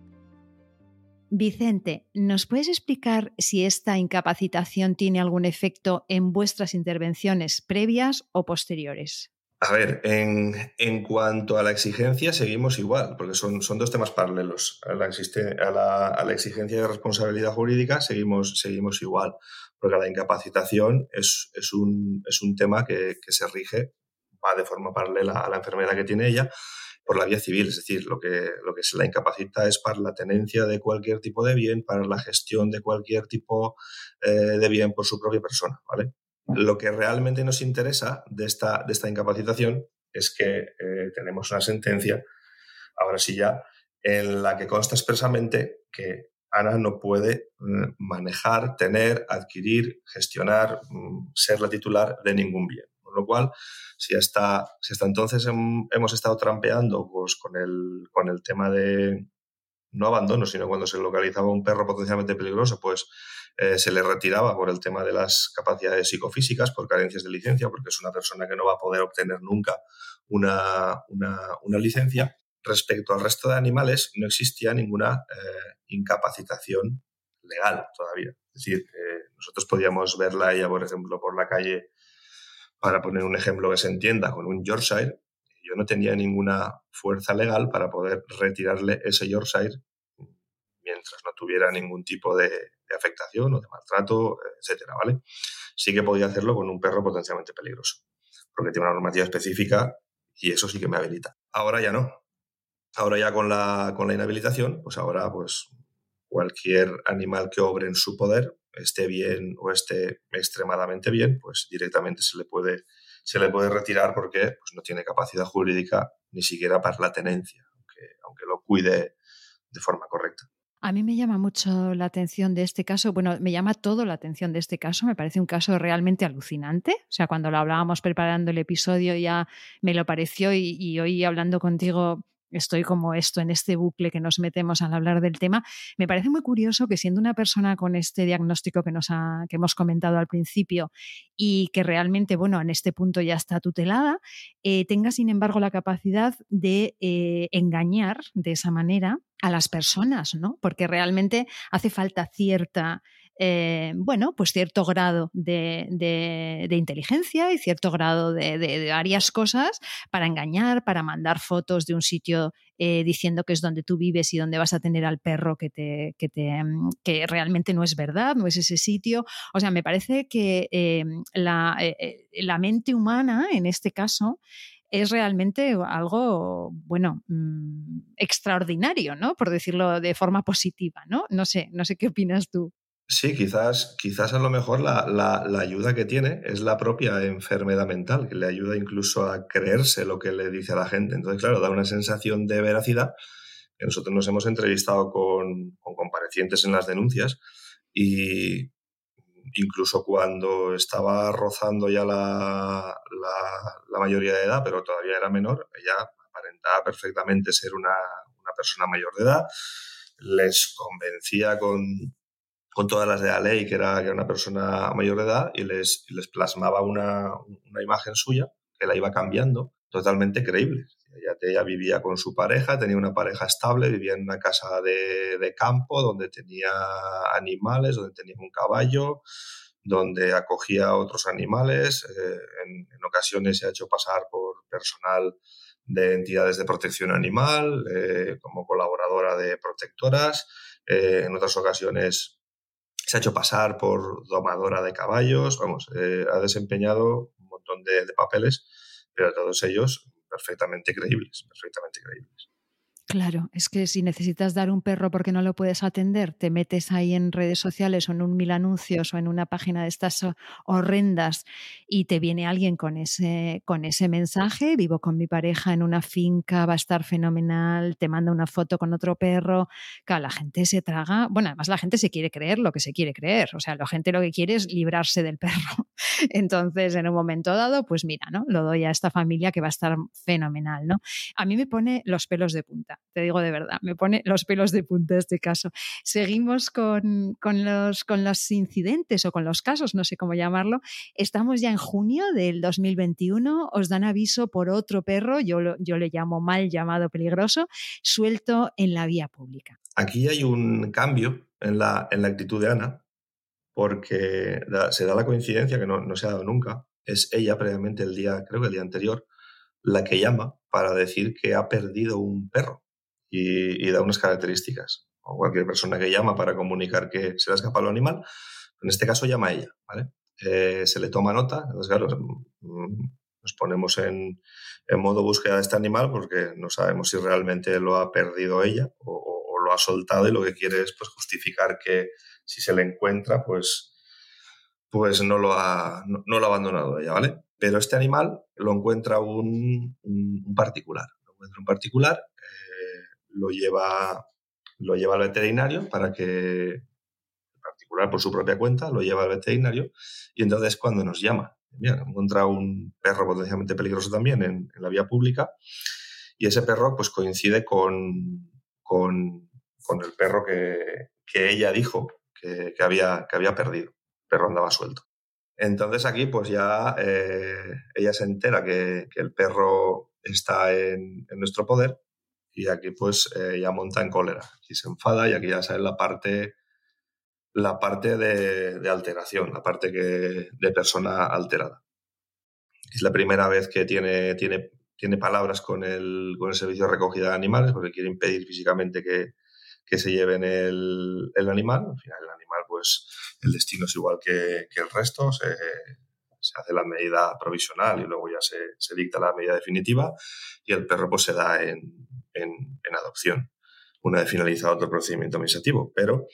Vicente, ¿nos puedes explicar si esta incapacitación tiene algún efecto en vuestras intervenciones previas o posteriores? A ver, en, en, cuanto a la exigencia, seguimos igual, porque son, son dos temas paralelos. A la, a, la, a la, exigencia de responsabilidad jurídica seguimos, seguimos igual, porque la incapacitación es, es, un, es un tema que, que, se rige, va de forma paralela a la enfermedad que tiene ella, por la vía civil. Es decir, lo que, lo que se la incapacita es para la tenencia de cualquier tipo de bien, para la gestión de cualquier tipo eh, de bien por su propia persona, ¿vale? Lo que realmente nos interesa de esta, de esta incapacitación es que eh, tenemos una sentencia, ahora sí ya, en la que consta expresamente que Ana no puede mm, manejar, tener, adquirir, gestionar, mm, ser la titular de ningún bien. Con lo cual, si hasta, si hasta entonces hemos estado trampeando pues, con, el, con el tema de no abandono, sino cuando se localizaba un perro potencialmente peligroso, pues eh, se le retiraba por el tema de las capacidades psicofísicas, por carencias de licencia, porque es una persona que no va a poder obtener nunca una, una, licencia. Respecto al resto de animales, no existía ninguna eh, incapacitación legal todavía. Es decir, nosotros podíamos verla ella, por ejemplo, por la calle, para poner un ejemplo que se entienda, con un Yorkshire. Yo no tenía ninguna fuerza legal para poder retirarle ese Yorkshire mientras no tuviera ningún tipo de, afectación o de maltrato, etcétera, ¿vale? Sí que podía hacerlo con un perro potencialmente peligroso, porque tiene una normativa específica y eso sí que me habilita. Ahora ya no. Ahora ya con la, con la inhabilitación, pues ahora pues cualquier animal que obre en su poder, esté bien o esté extremadamente bien, pues directamente se le puede, se le puede retirar porque pues, no tiene capacidad jurídica ni siquiera para la tenencia, aunque, aunque lo cuide de forma correcta. A mí me llama mucho la atención de este caso, bueno, me llama todo la atención de este caso, me parece un caso realmente alucinante. O sea, cuando lo hablábamos preparando el episodio ya me lo pareció y, hoy hablando contigo estoy como esto en este bucle que nos metemos al hablar del tema. Me parece muy curioso que siendo una persona con este diagnóstico que, nos que hemos comentado al principio y que realmente, bueno, en este punto ya está tutelada, eh, tenga sin embargo la capacidad de eh, engañar de esa manera a las personas, ¿no? Porque realmente hace falta cierta eh, bueno, pues cierto grado de, inteligencia y cierto grado de, varias cosas para engañar, para mandar fotos de un sitio eh, diciendo que es donde tú vives y donde vas a tener al perro que, mm, realmente no es verdad, no es ese sitio. O sea, me parece que eh, la, la mente humana, en este caso, es realmente algo, bueno, mm, extraordinario, ¿no? Por decirlo de forma positiva, ¿no? No sé, no sé qué opinas tú. Sí, quizás, quizás a lo mejor la, la, ayuda que tiene es la propia enfermedad mental, que le ayuda incluso a creerse lo que le dice a la gente. Entonces, claro, da una sensación de veracidad. Nosotros nos hemos entrevistado con, con comparecientes en las denuncias y incluso cuando estaba rozando ya la, la, mayoría de edad, pero todavía era menor, ella aparentaba perfectamente ser una, una persona mayor de edad, les convencía con, con todas las de la ley, que era, que era una persona mayor de edad, y les, plasmaba una, una, imagen suya que la iba cambiando, totalmente creíble. Ella, ella, vivía con su pareja, tenía una pareja estable, vivía en una casa de, campo donde tenía animales, donde tenía un caballo, donde acogía a otros animales. Eh, en, en, ocasiones se ha hecho pasar por personal de entidades de protección animal, eh, como colaboradora de protectoras. Eh, en otras ocasiones se ha hecho pasar por domadora de caballos, vamos, eh, ha desempeñado un montón de, de, papeles, pero todos ellos perfectamente creíbles, perfectamente creíbles. Claro, es que si necesitas dar un perro porque no lo puedes atender, te metes ahí en redes sociales o en un mil anuncios o en una página de estas horrendas y te viene alguien con ese, con ese mensaje, vivo con mi pareja en una finca, va a estar fenomenal, te manda una foto con otro perro, claro, la gente se traga, bueno, además la gente se quiere creer lo que se quiere creer, o sea, la gente lo que quiere es librarse del perro. (laughs) Entonces, en un momento dado, pues mira, ¿no? Lo doy a esta familia que va a estar fenomenal, ¿no? A mí me pone los pelos de punta te digo de verdad, me pone los pelos de punta este caso. Seguimos con, los, con los incidentes o con los casos, no sé cómo llamarlo. Estamos ya en junio del 2021, os dan aviso por otro perro, yo, yo le llamo mal llamado peligroso, suelto en la vía pública. Aquí hay un cambio en la, en la actitud de Ana, porque se da la coincidencia que no, no se ha dado nunca. Es ella previamente el día, creo que el día anterior, la que llama para decir que ha perdido un perro y, da unas características. O cualquier persona que llama para comunicar que se le ha escapado el animal, en este caso llama a ella, ¿vale? Eh, se le toma nota, entonces claro, mm, nos ponemos en, modo búsqueda de este animal porque no sabemos si realmente lo ha perdido ella o, lo ha soltado y lo que quiere es pues, justificar que si se le encuentra, pues, pues no, lo ha, no, lo ha abandonado ella, ¿vale? Pero este animal lo encuentra un, particular, lo encuentra un particular lo lleva, lo lleva al veterinario para que, en particular por su propia cuenta, lo lleva al veterinario y entonces cuando nos llama, encontrado un perro potencialmente peligroso también en, la vía pública y ese perro pues coincide con, con, el perro que, ella dijo que, había, que había perdido. El perro andaba suelto. Entonces aquí pues ya eh, ella se entera que, el perro está en, nuestro poder y aquí pues eh, ya monta en cólera y se enfada y aquí ya sale la parte la parte de, alteración, la parte que, de persona alterada. Es la primera vez que tiene, tiene, tiene palabras con el, con el servicio de recogida de animales porque quiere impedir físicamente que, que se lleven el, el animal. Al final el animal pues el destino es igual que, el resto, se, hace la medida provisional y luego ya se, dicta la medida definitiva y el perro pues se da en, adopción una vez finalizado otro procedimiento administrativo. Pero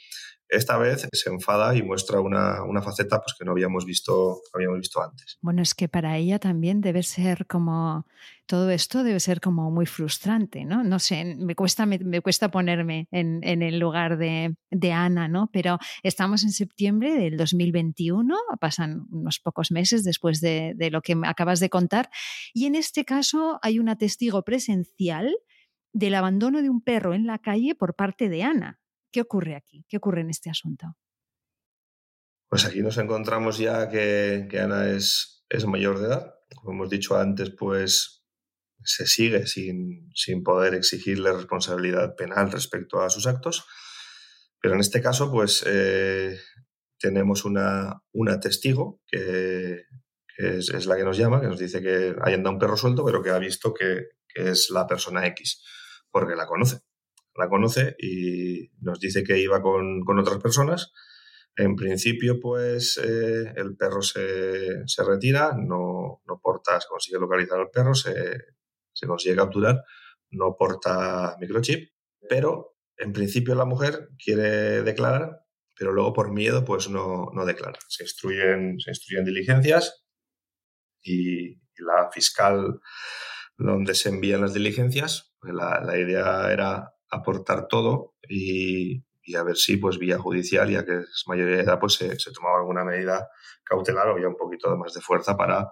esta vez se enfada y muestra una, faceta pues, que no habíamos, visto, habíamos visto antes. Bueno, es que para ella también debe ser como, todo esto debe ser como muy frustrante, ¿no? No sé, me cuesta, me, cuesta ponerme en, el lugar de, Ana, ¿no? Pero estamos en septiembre del 2021, pasan unos pocos meses después de, de lo que acabas de contar, y en este caso hay un testigo presencial del abandono de un perro en la calle por parte de Ana. ¿Qué ocurre aquí? ¿Qué ocurre en este asunto? Pues aquí nos encontramos ya que, Ana es, mayor de edad. Como hemos dicho antes, pues se sigue sin, poder exigirle responsabilidad penal respecto a sus actos. Pero en este caso, pues eh, tenemos una, una testigo que, es, la que nos llama, que nos dice que hay anda un perro suelto, pero que ha visto que es la persona X, porque la conoce la conoce y nos dice que iba con, otras personas. En principio, pues eh, el perro se, retira, no, no, porta, se consigue localizar al perro, se, consigue capturar, no porta microchip, pero en principio la mujer quiere declarar, pero luego por miedo pues no, no declara. Se instruyen, se instruyen diligencias y, la fiscal donde se envían las diligencias, pues la, la idea era aportar todo y, a ver si, pues vía judicial, ya que es mayoría de edad, pues se, tomaba alguna medida cautelar o ya un poquito más de fuerza para,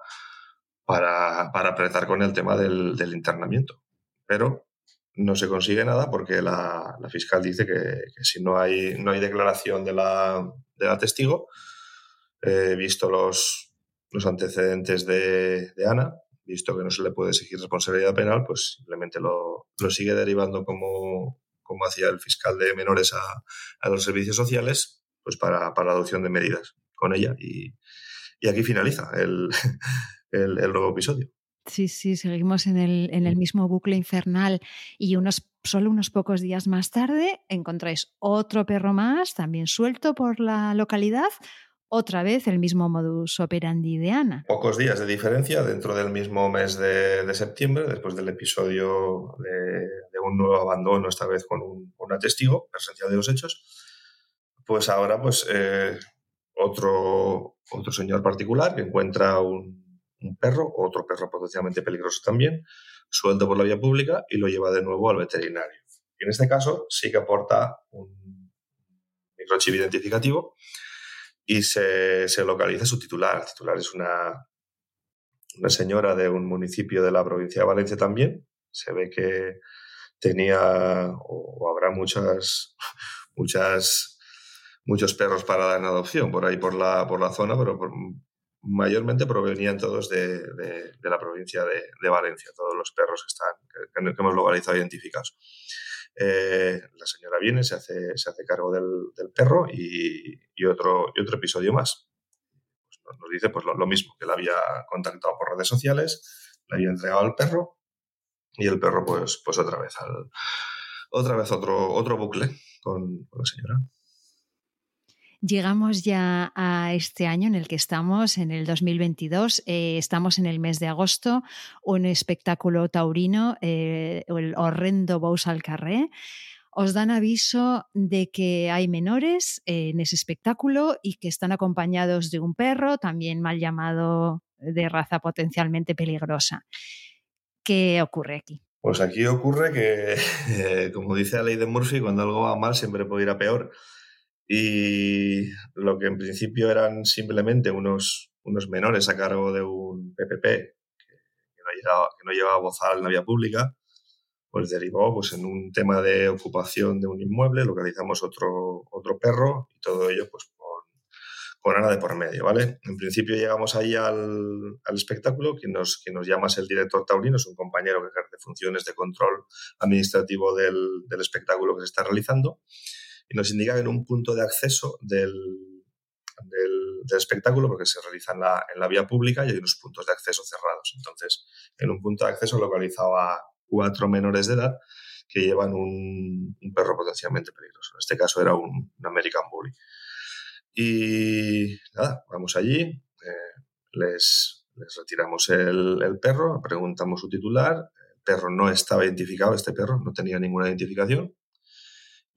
para, para apretar con el tema del, internamiento. Pero no se consigue nada porque la, fiscal dice que, si no hay, no hay declaración de la, de testigo, eh, visto los, los antecedentes de, de Ana, visto que no se le puede exigir responsabilidad penal, pues simplemente lo, sigue derivando como, como hacía el fiscal de menores a, los servicios sociales, pues para, la adopción de medidas con ella. Y, aquí finaliza (laughs) el, el, nuevo episodio. Sí, sí, seguimos en el, en el mismo bucle infernal y unos, solo unos pocos días más tarde encontráis otro perro más, también suelto por la localidad, otra vez el mismo modus operandi de Ana. Pocos días de diferencia dentro del mismo mes de, septiembre, después del episodio de, un nuevo abandono, esta vez con un, un testigo presencial de los hechos, pues ahora pues eh, otro, otro señor particular que encuentra un, un, perro, otro perro potencialmente peligroso también, suelto por la vía pública y lo lleva de nuevo al veterinario. Y en este caso sí que aporta un microchip identificativo y se, localiza su titular. El titular es una, una señora de un municipio de la provincia de Valencia también. Se ve que tenía o, habrá muchas, (laughs) muchas, muchos perros para dar en adopción por ahí por la, por la zona, pero mayormente provenían todos de, de, la provincia de, de, Valencia, todos los perros que, están, que, que hemos localizado identificados. Eh, la señora viene, se hace, se hace cargo del, perro y, otro, y otro episodio más. Pues nos dice pues, lo, mismo, que la había contactado por redes sociales, le había entregado al perro y el perro pues, pues otra vez al, otra vez otro, otro bucle con la señora. Llegamos ya a este año en el que estamos, en el 2022. Eh, estamos en el mes de agosto, un espectáculo taurino, eh, el horrendo Bous al Carré. Os dan aviso de que hay menores en ese espectáculo y que están acompañados de un perro, también mal llamado de raza potencialmente peligrosa. ¿Qué ocurre aquí? Pues aquí ocurre que, eh, (laughs) como dice la ley de Murphy, cuando algo va mal siempre puede ir a peor. Y lo que en principio eran simplemente unos, unos menores a cargo de un PPP que, no, llevaba, que no llevaba bozal en la vía pública, pues derivó pues, en un tema de ocupación de un inmueble, localizamos otro, otro perro y todo ello pues, con Ana de por medio, ¿vale? En principio llegamos ahí al, al espectáculo, quien nos, quien nos llama es el director taurino, es un compañero que ejerce funciones de control administrativo del, del espectáculo que se está realizando, y nos indica que en un punto de acceso del, del, espectáculo, porque se realiza en la, en la, vía pública y hay unos puntos de acceso cerrados. Entonces, en un punto de acceso localizaba cuatro menores de edad que llevan un, perro potencialmente peligroso. En este caso era un, American Bully. Y nada, vamos allí, eh, les, les, retiramos el, perro, preguntamos su titular, el perro no estaba identificado, este perro no tenía ninguna identificación,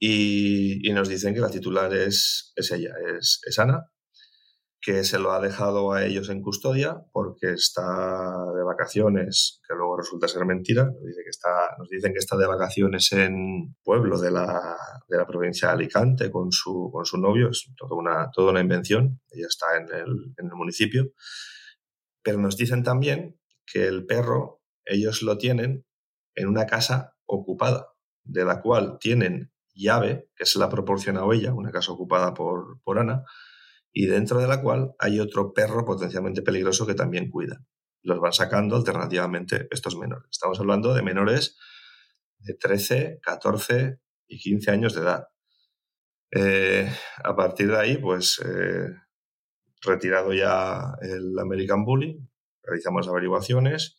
y, y nos dicen que la titular es, es ella, es, es Ana, que se lo ha dejado a ellos en custodia porque está de vacaciones, que luego resulta ser mentira. Nos, dice que está, nos dicen que está de vacaciones en pueblo de la, de la provincia de Alicante con su, con su novio. Es toda una, toda una invención. Ella está en el, en el municipio. Pero nos dicen también que el perro ellos lo tienen en una casa ocupada, de la cual tienen llave, que se la ha proporcionado ella, una casa ocupada por, por Ana, y dentro de la cual hay otro perro potencialmente peligroso que también cuida. Los van sacando alternativamente estos menores. Estamos hablando de menores de 13, 14 y 15 años de edad. Eh, a partir de ahí, pues eh, retirado ya el American Bully, realizamos averiguaciones,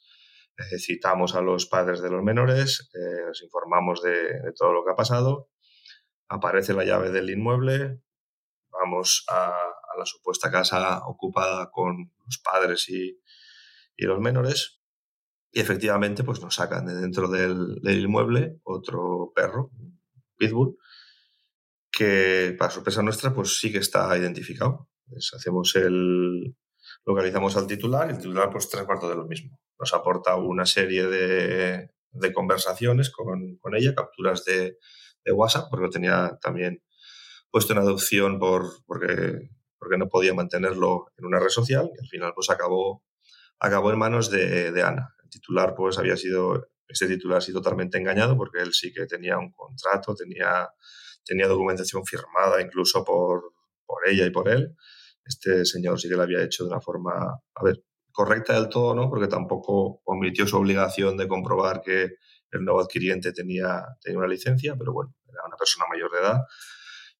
eh, citamos a los padres de los menores, les informamos de, de todo lo que ha pasado, aparece la llave del inmueble, vamos a, la supuesta casa ocupada con los padres y, y, los menores. Y efectivamente, pues nos sacan de dentro del, inmueble otro perro, pitbull, que para sorpresa nuestra, pues sí que está identificado. Hacemos el, localizamos al titular y el titular, pues tres cuartos de lo mismo. Nos aporta una serie de, de conversaciones con, con, ella, capturas de, de WhatsApp, porque lo tenía también puesto en adopción por, porque porque no podía mantenerlo en una red social y al final pues acabó, acabó en manos de, de Ana. El titular pues había sido, ese titular sí totalmente engañado porque él sí que tenía un contrato, tenía, tenía documentación firmada incluso por, por ella y por él. Este señor sí que lo había hecho de una forma, a ver, correcta del todo, ¿no? Porque tampoco omitió su obligación de comprobar que el nuevo adquiriente tenía, tenía una licencia, pero bueno, era una persona mayor de edad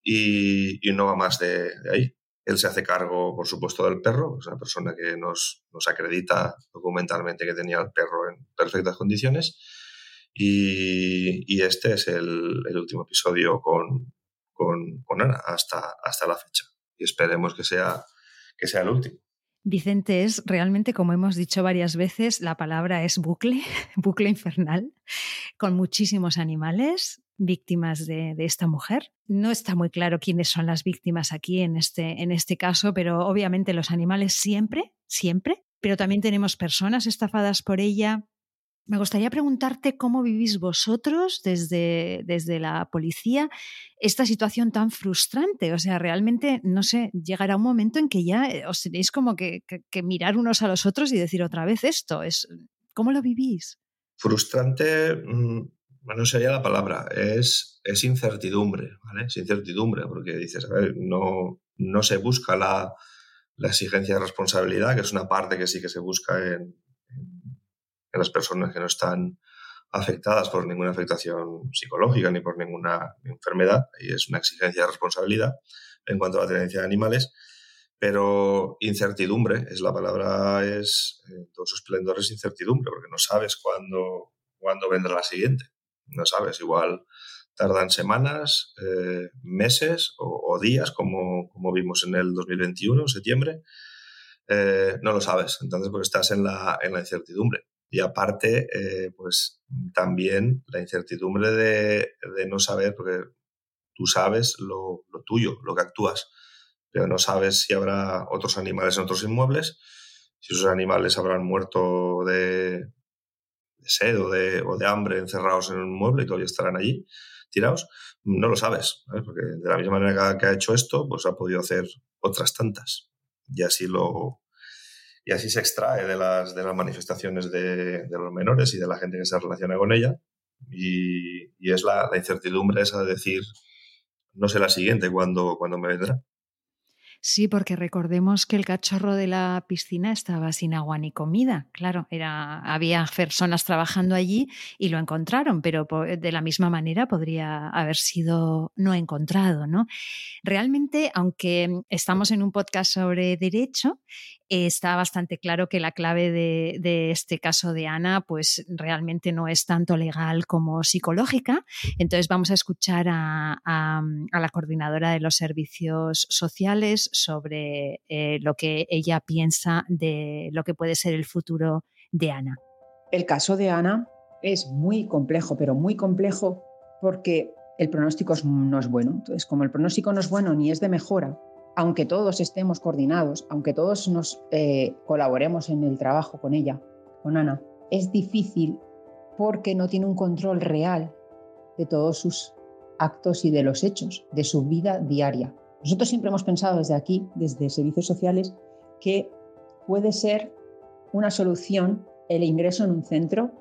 y, no va más de, ahí. Él se hace cargo, por supuesto, del perro, es una persona que nos, nos acredita documentalmente que tenía el perro en perfectas condiciones. Y, este es el, último episodio con, con, con, hasta, hasta la fecha. Y esperemos que sea, que sea el último. Vicente, es realmente, como hemos dicho varias veces, la palabra es bucle, (laughs) bucle infernal, con muchísimos animales, víctimas de, esta mujer. No está muy claro quiénes son las víctimas aquí en este, en este caso, pero obviamente los animales siempre, siempre, pero también tenemos personas estafadas por ella. Me gustaría preguntarte cómo vivís vosotros desde, desde la policía esta situación tan frustrante. O sea, realmente, no sé, llegará un momento en que ya eh, os tenéis como que, mirar unos a los otros y decir otra vez esto. Es, ¿Cómo lo vivís? Frustrante, mmm no sería la palabra, es, es incertidumbre, ¿vale? Es incertidumbre, porque dices, a ver, no, no se busca la, la, exigencia de responsabilidad, que es una parte que sí que se busca en, en las personas que no están afectadas por ninguna afectación psicológica ni por ninguna enfermedad, y es una exigencia de responsabilidad en cuanto a la tenencia de animales, pero incertidumbre es la palabra, es eh, todo su esplendor es incertidumbre, porque no sabes cuándo, cuándo vendrá la siguiente no sabes, igual tardan semanas, eh, meses o, o, días, como, como vimos en el 2021, en septiembre, eh, no lo sabes. Entonces, pues estás en la, en la incertidumbre. Y aparte, eh, pues también la incertidumbre de, de, no saber, porque tú sabes lo, lo, tuyo, lo que actúas, pero no sabes si habrá otros animales en otros inmuebles, si esos animales habrán muerto de, sed o de, o de, hambre encerrados en un mueble y todavía estarán allí tirados, no lo sabes, porque de la misma manera que ha hecho esto, pues ha podido hacer otras tantas. Y así lo, y así se extrae de las, de las manifestaciones de, de, los menores y de la gente que se relaciona con ella. Y, y es la, incertidumbre esa de decir, no sé la siguiente cuándo, cuando me vendrá. Sí, porque recordemos que el cachorro de la piscina estaba sin agua ni comida. Claro, había personas trabajando allí y lo encontraron, pero de la misma manera podría haber sido no encontrado, ¿no? Realmente, aunque estamos en un podcast sobre derecho, está bastante claro que la clave de, este caso de Ana, pues realmente no es tanto legal como psicológica. Entonces vamos a escuchar a, la coordinadora de los servicios sociales sobre eh, lo que ella piensa de lo que puede ser el futuro de Ana. El caso de Ana es muy complejo, pero muy complejo porque el pronóstico no es bueno. Entonces, como el pronóstico no es bueno ni es de mejora, aunque todos estemos coordinados, aunque todos nos eh, colaboremos en el trabajo con ella, con Ana, es difícil porque no tiene un control real de todos sus actos y de los hechos, de su vida diaria. Nosotros siempre hemos pensado desde aquí, desde servicios sociales, que puede ser una solución el ingreso en un centro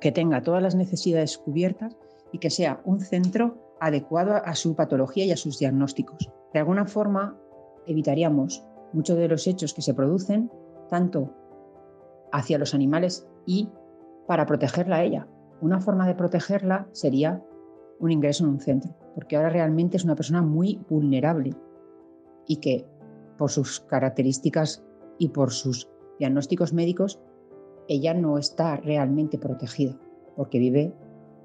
que tenga todas las necesidades cubiertas y que sea un centro adecuado a su patología y a sus diagnósticos. De alguna forma, evitaríamos muchos de los hechos que se producen, tanto hacia los animales y para protegerla a ella. Una forma de protegerla sería un ingreso en un centro, porque ahora realmente es una persona muy vulnerable y que por sus características y por sus diagnósticos médicos, ella no está realmente protegida, porque vive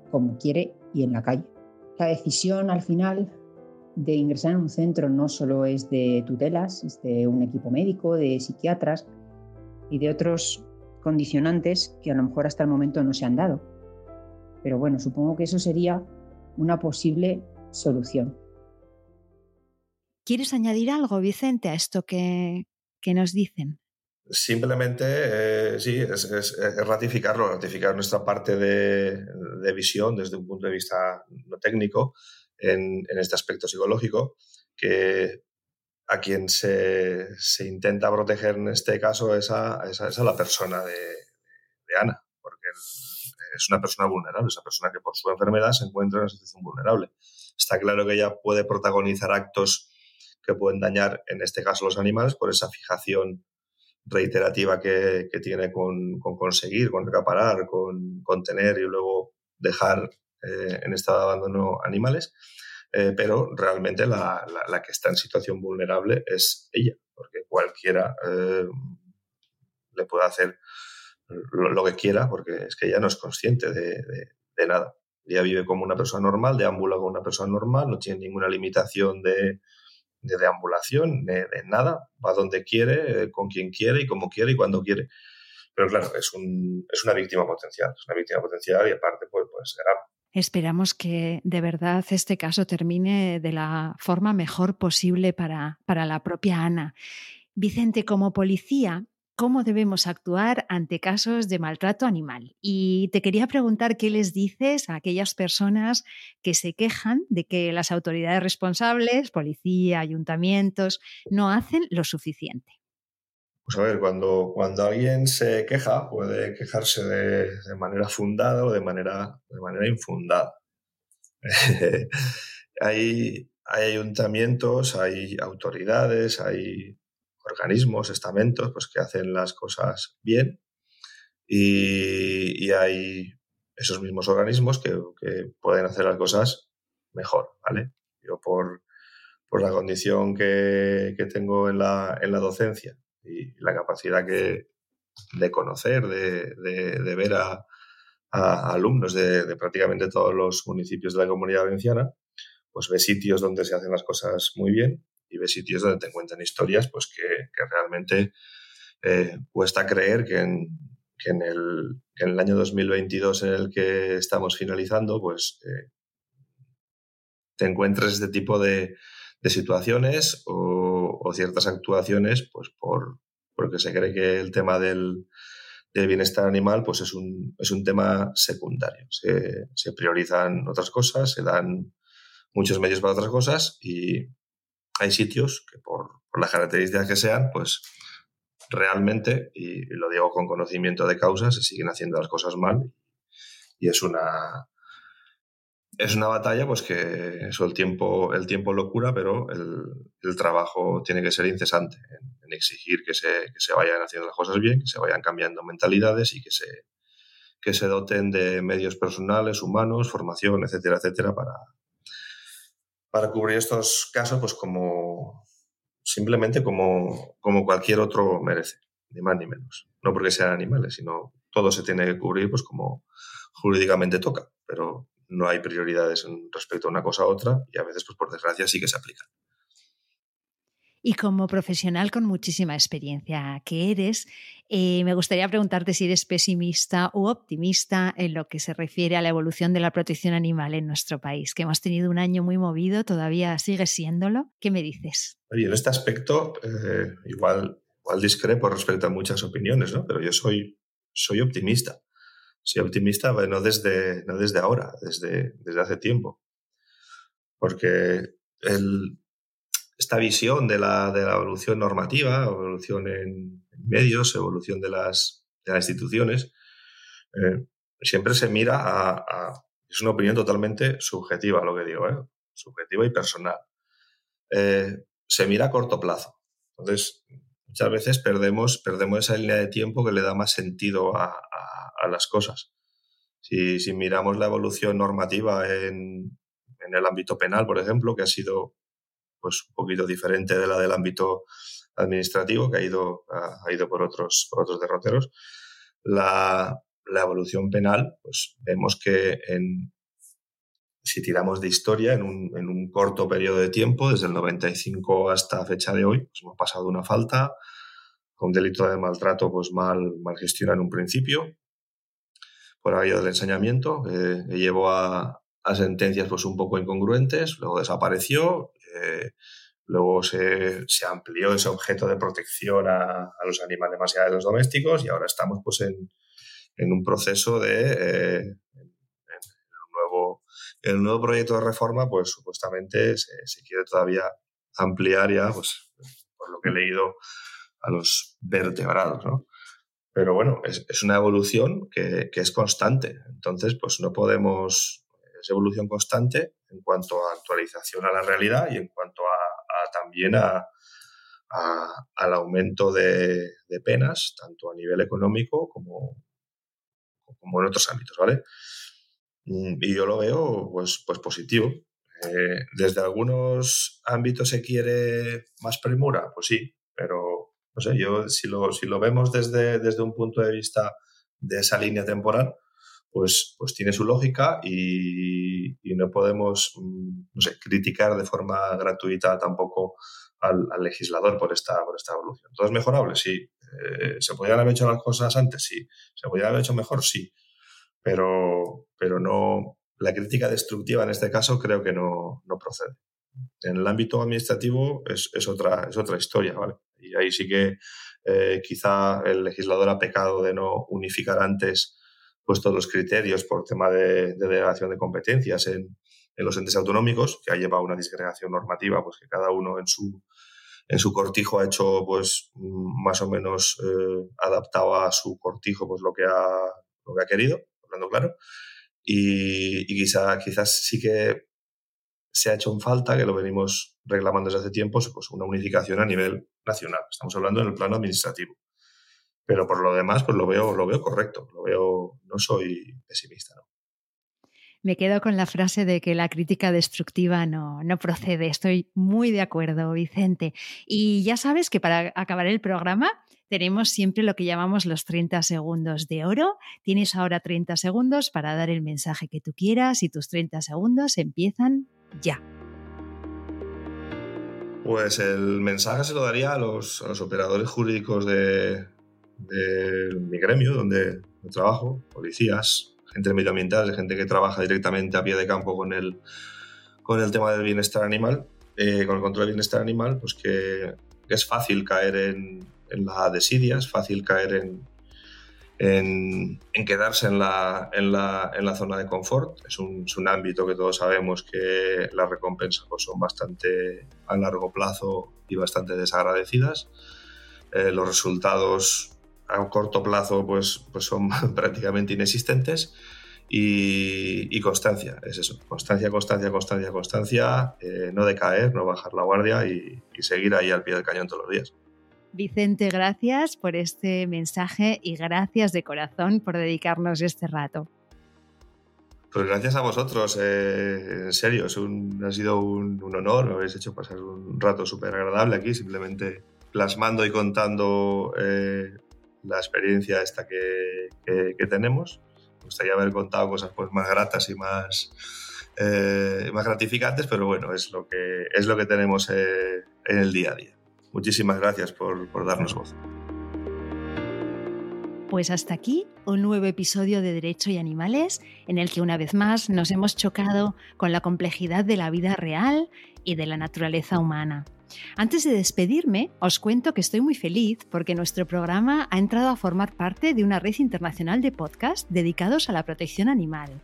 como quiere y en la calle. La decisión al final de ingresar en un centro no solo es de tutelas, es de un equipo médico, de psiquiatras y de otros condicionantes que a lo mejor hasta el momento no se han dado. Pero bueno, supongo que eso sería una posible solución. ¿Quieres añadir algo, Vicente, a esto que, nos dicen? Simplemente, eh, sí, es, ratificarlo, ratificar nuestra parte de, de, visión desde un punto de vista no técnico en, este aspecto psicológico, que a quien se, intenta proteger en este caso es a, la persona de, Ana, porque es una persona vulnerable, es una persona que por su enfermedad se encuentra en una situación vulnerable. Está claro que ella puede protagonizar actos que pueden dañar, en este caso, los animales por esa fijación reiterativa que, tiene con, conseguir, con recaparar, con, contener y luego dejar eh, en estado de abandono animales, eh, pero realmente la, que está en situación vulnerable es ella, porque cualquiera eh, le puede hacer lo, que quiera, porque es que ella no es consciente de, nada. Ella vive como una persona normal, deambula como una persona normal, no tiene ninguna limitación de, deambulación, de, nada, va donde quiere, con quien quiere y como quiere y cuando quiere. Pero claro, es, un, es una víctima potencial, es una víctima potencial y aparte pues, pues grave. Esperamos que de verdad este caso termine de la forma mejor posible para, para la propia Ana. Vicente, como policía, ¿cómo debemos actuar ante casos de maltrato animal? Y te quería preguntar qué les dices a aquellas personas que se quejan de que las autoridades responsables, policía, ayuntamientos, no hacen lo suficiente. Pues a ver, cuando, cuando alguien se queja, puede quejarse de, manera fundada o de manera, de manera infundada. (laughs) hay, hay ayuntamientos, hay autoridades, hay organismos, estamentos, pues que hacen las cosas bien y, hay esos mismos organismos que, pueden hacer las cosas mejor, ¿vale? Yo por, por la condición que, que tengo en la, en la docencia y la capacidad que, de conocer, de, de, ver a, alumnos de, prácticamente todos los municipios de la comunidad valenciana, pues ve sitios donde se hacen las cosas muy bien y ve sitios donde te encuentran historias pues que, realmente eh, cuesta creer que en, que en, el, en, el, año 2022 en el que estamos finalizando, pues eh, te encuentres este tipo de, de situaciones o, ciertas actuaciones, pues por, porque se cree que el tema del, del bienestar animal, pues es un, es un tema secundario. Se, se, priorizan otras cosas, se dan muchos medios para otras cosas y hay sitios que por, las características que sean, pues realmente, y, lo digo con conocimiento de causa, se siguen haciendo las cosas mal y es una, es una batalla pues que eso el tiempo el tiempo lo cura pero el, trabajo tiene que ser incesante en, exigir que se, que se, vayan haciendo las cosas bien que se vayan cambiando mentalidades y que se que se doten de medios personales humanos formación etcétera etcétera para para cubrir estos casos pues como simplemente como, como cualquier otro merece ni más ni menos no porque sean animales sino todo se tiene que cubrir pues como jurídicamente toca pero no hay prioridades respecto a una cosa a otra y a veces, pues por desgracia, sí que se aplican. Y como profesional con muchísima experiencia que eres, eh, me gustaría preguntarte si eres pesimista u optimista en lo que se refiere a la evolución de la protección animal en nuestro país, que hemos tenido un año muy movido, todavía sigue siéndolo. ¿Qué me dices? En este aspecto, eh, igual, igual discrepo respecto a muchas opiniones, ¿no? pero yo soy, soy optimista soy optimista, no desde, no desde ahora, desde, desde hace tiempo. Porque el, esta visión de la, de la, evolución normativa, evolución en, medios, evolución de las, de las instituciones, eh, siempre se mira a, Es una opinión totalmente subjetiva lo que digo, ¿eh? subjetiva y personal. Eh, se mira a corto plazo. Entonces, muchas veces perdemos, perdemos esa línea de tiempo que le da más sentido a, a las cosas. Si, si, miramos la evolución normativa en, en, el ámbito penal, por ejemplo, que ha sido pues, un poquito diferente de la del ámbito administrativo, que ha ido, ha, ido por, otros, por otros derroteros, la, la evolución penal, pues vemos que en, si tiramos de historia, en un, en un, corto periodo de tiempo, desde el 95 hasta fecha de hoy, pues hemos pasado una falta, un delito de maltrato pues mal, mal gestionado en un principio, por aquello del ensañamiento, que llevó a, sentencias pues un poco incongruentes, luego desapareció, eh, luego se, amplió ese objeto de protección a, los animales más allá de los domésticos y ahora estamos pues en, un proceso de... Eh, en, nuevo, en un nuevo proyecto de reforma, pues supuestamente se, se quiere todavía ampliar ya, pues por lo que he leído, a los vertebrados, ¿no? Pero bueno, es, es una evolución que, que, es constante. Entonces, pues no podemos, es evolución constante en cuanto a actualización a la realidad y en cuanto a, también a, al aumento de, penas, tanto a nivel económico como, como en otros ámbitos, ¿vale? Mm, y yo lo veo pues, pues positivo. Eh, desde algunos ámbitos se quiere más premura, pues sí, pero no sé, yo si lo, si lo vemos desde, desde un punto de vista de esa línea temporal, pues, pues tiene su lógica y, no podemos, mm, criticar de forma gratuita tampoco al, legislador por esta, por esta evolución. ¿Todo es mejorable? Sí. Eh, ¿Se podrían haber hecho las cosas antes? Sí. ¿Se podrían haber hecho mejor? Sí. Pero, pero no, la crítica destructiva en este caso creo que no, no procede. En el ámbito administrativo es, es, otra, es otra historia, ¿vale? Y ahí sí que eh, quizá el legislador ha pecado de no unificar antes pues, todos los criterios por tema de, delegación de competencias en, en, los entes autonómicos, que ha llevado una disgregación normativa, pues que cada uno en su, en su cortijo ha hecho pues más o menos eh, adaptado a su cortijo pues lo que ha, lo que ha querido, hablando claro. Y, y quizá, quizás sí que se ha hecho en falta, que lo venimos reclamando desde hace tiempo, pues una unificación a nivel nacional. Estamos hablando en el plano administrativo. Pero por lo demás, pues lo veo, lo veo correcto, lo veo, no soy pesimista, ¿no? Me quedo con la frase de que la crítica destructiva no, no procede. Estoy muy de acuerdo, Vicente. Y ya sabes que para acabar el programa tenemos siempre lo que llamamos los 30 segundos de oro. Tienes ahora 30 segundos para dar el mensaje que tú quieras y tus 30 segundos empiezan ya. Pues el mensaje se lo daría a los, operadores jurídicos de, mi gremio, donde trabajo, policías, gente medioambiental, gente que trabaja directamente a pie de campo con el, con el tema del bienestar animal, eh, con el control del bienestar animal, pues que, es fácil caer en, la desidia, es fácil caer en, en, quedarse en la, en, la, en la, zona de confort. Es un, es un, ámbito que todos sabemos que las recompensas pues, son bastante a largo plazo y bastante desagradecidas. Eh, los resultados a corto plazo pues, pues son (laughs) prácticamente inexistentes. Y, constancia, es eso, constancia, constancia, constancia, constancia, eh, no decaer, no bajar la guardia y, y seguir ahí al pie del cañón todos los días. Vicente, gracias por este mensaje y gracias de corazón por dedicarnos este rato. Pues gracias a vosotros, eh, en serio, es un, ha sido un, honor, me habéis hecho pasar un rato súper agradable aquí, simplemente plasmando y contando eh, la experiencia esta que, que, tenemos. Me gustaría haber contado cosas pues, más gratas y más, eh, más gratificantes, pero bueno, es lo que, es lo que tenemos en el día a día. Muchísimas gracias por, darnos voz. Pues hasta aquí un nuevo episodio de Derecho y Animales en el que una vez más nos hemos chocado con la complejidad de la vida real y de la naturaleza humana. Antes de despedirme, os cuento que estoy muy feliz porque nuestro programa ha entrado a formar parte de una red internacional de podcasts dedicados a la protección animal.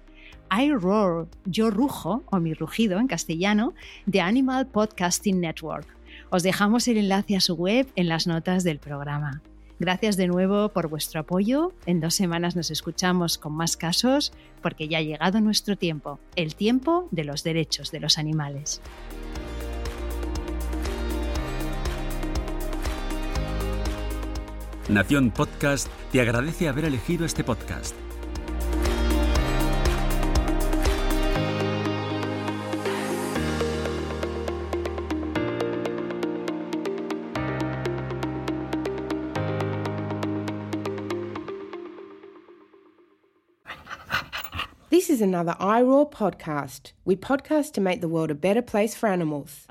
I Roar, Yo Rujo, o mi rugido en castellano, de Animal Podcasting Network. Os dejamos el enlace a su web en las notas del programa. Gracias de nuevo por vuestro apoyo. En dos semanas nos escuchamos con más casos porque ya ha llegado nuestro tiempo, el tiempo de los derechos de los animales. Nación Podcast te agradece haber elegido este podcast. This is another iRaw podcast. We podcast to make the world a better place for animals.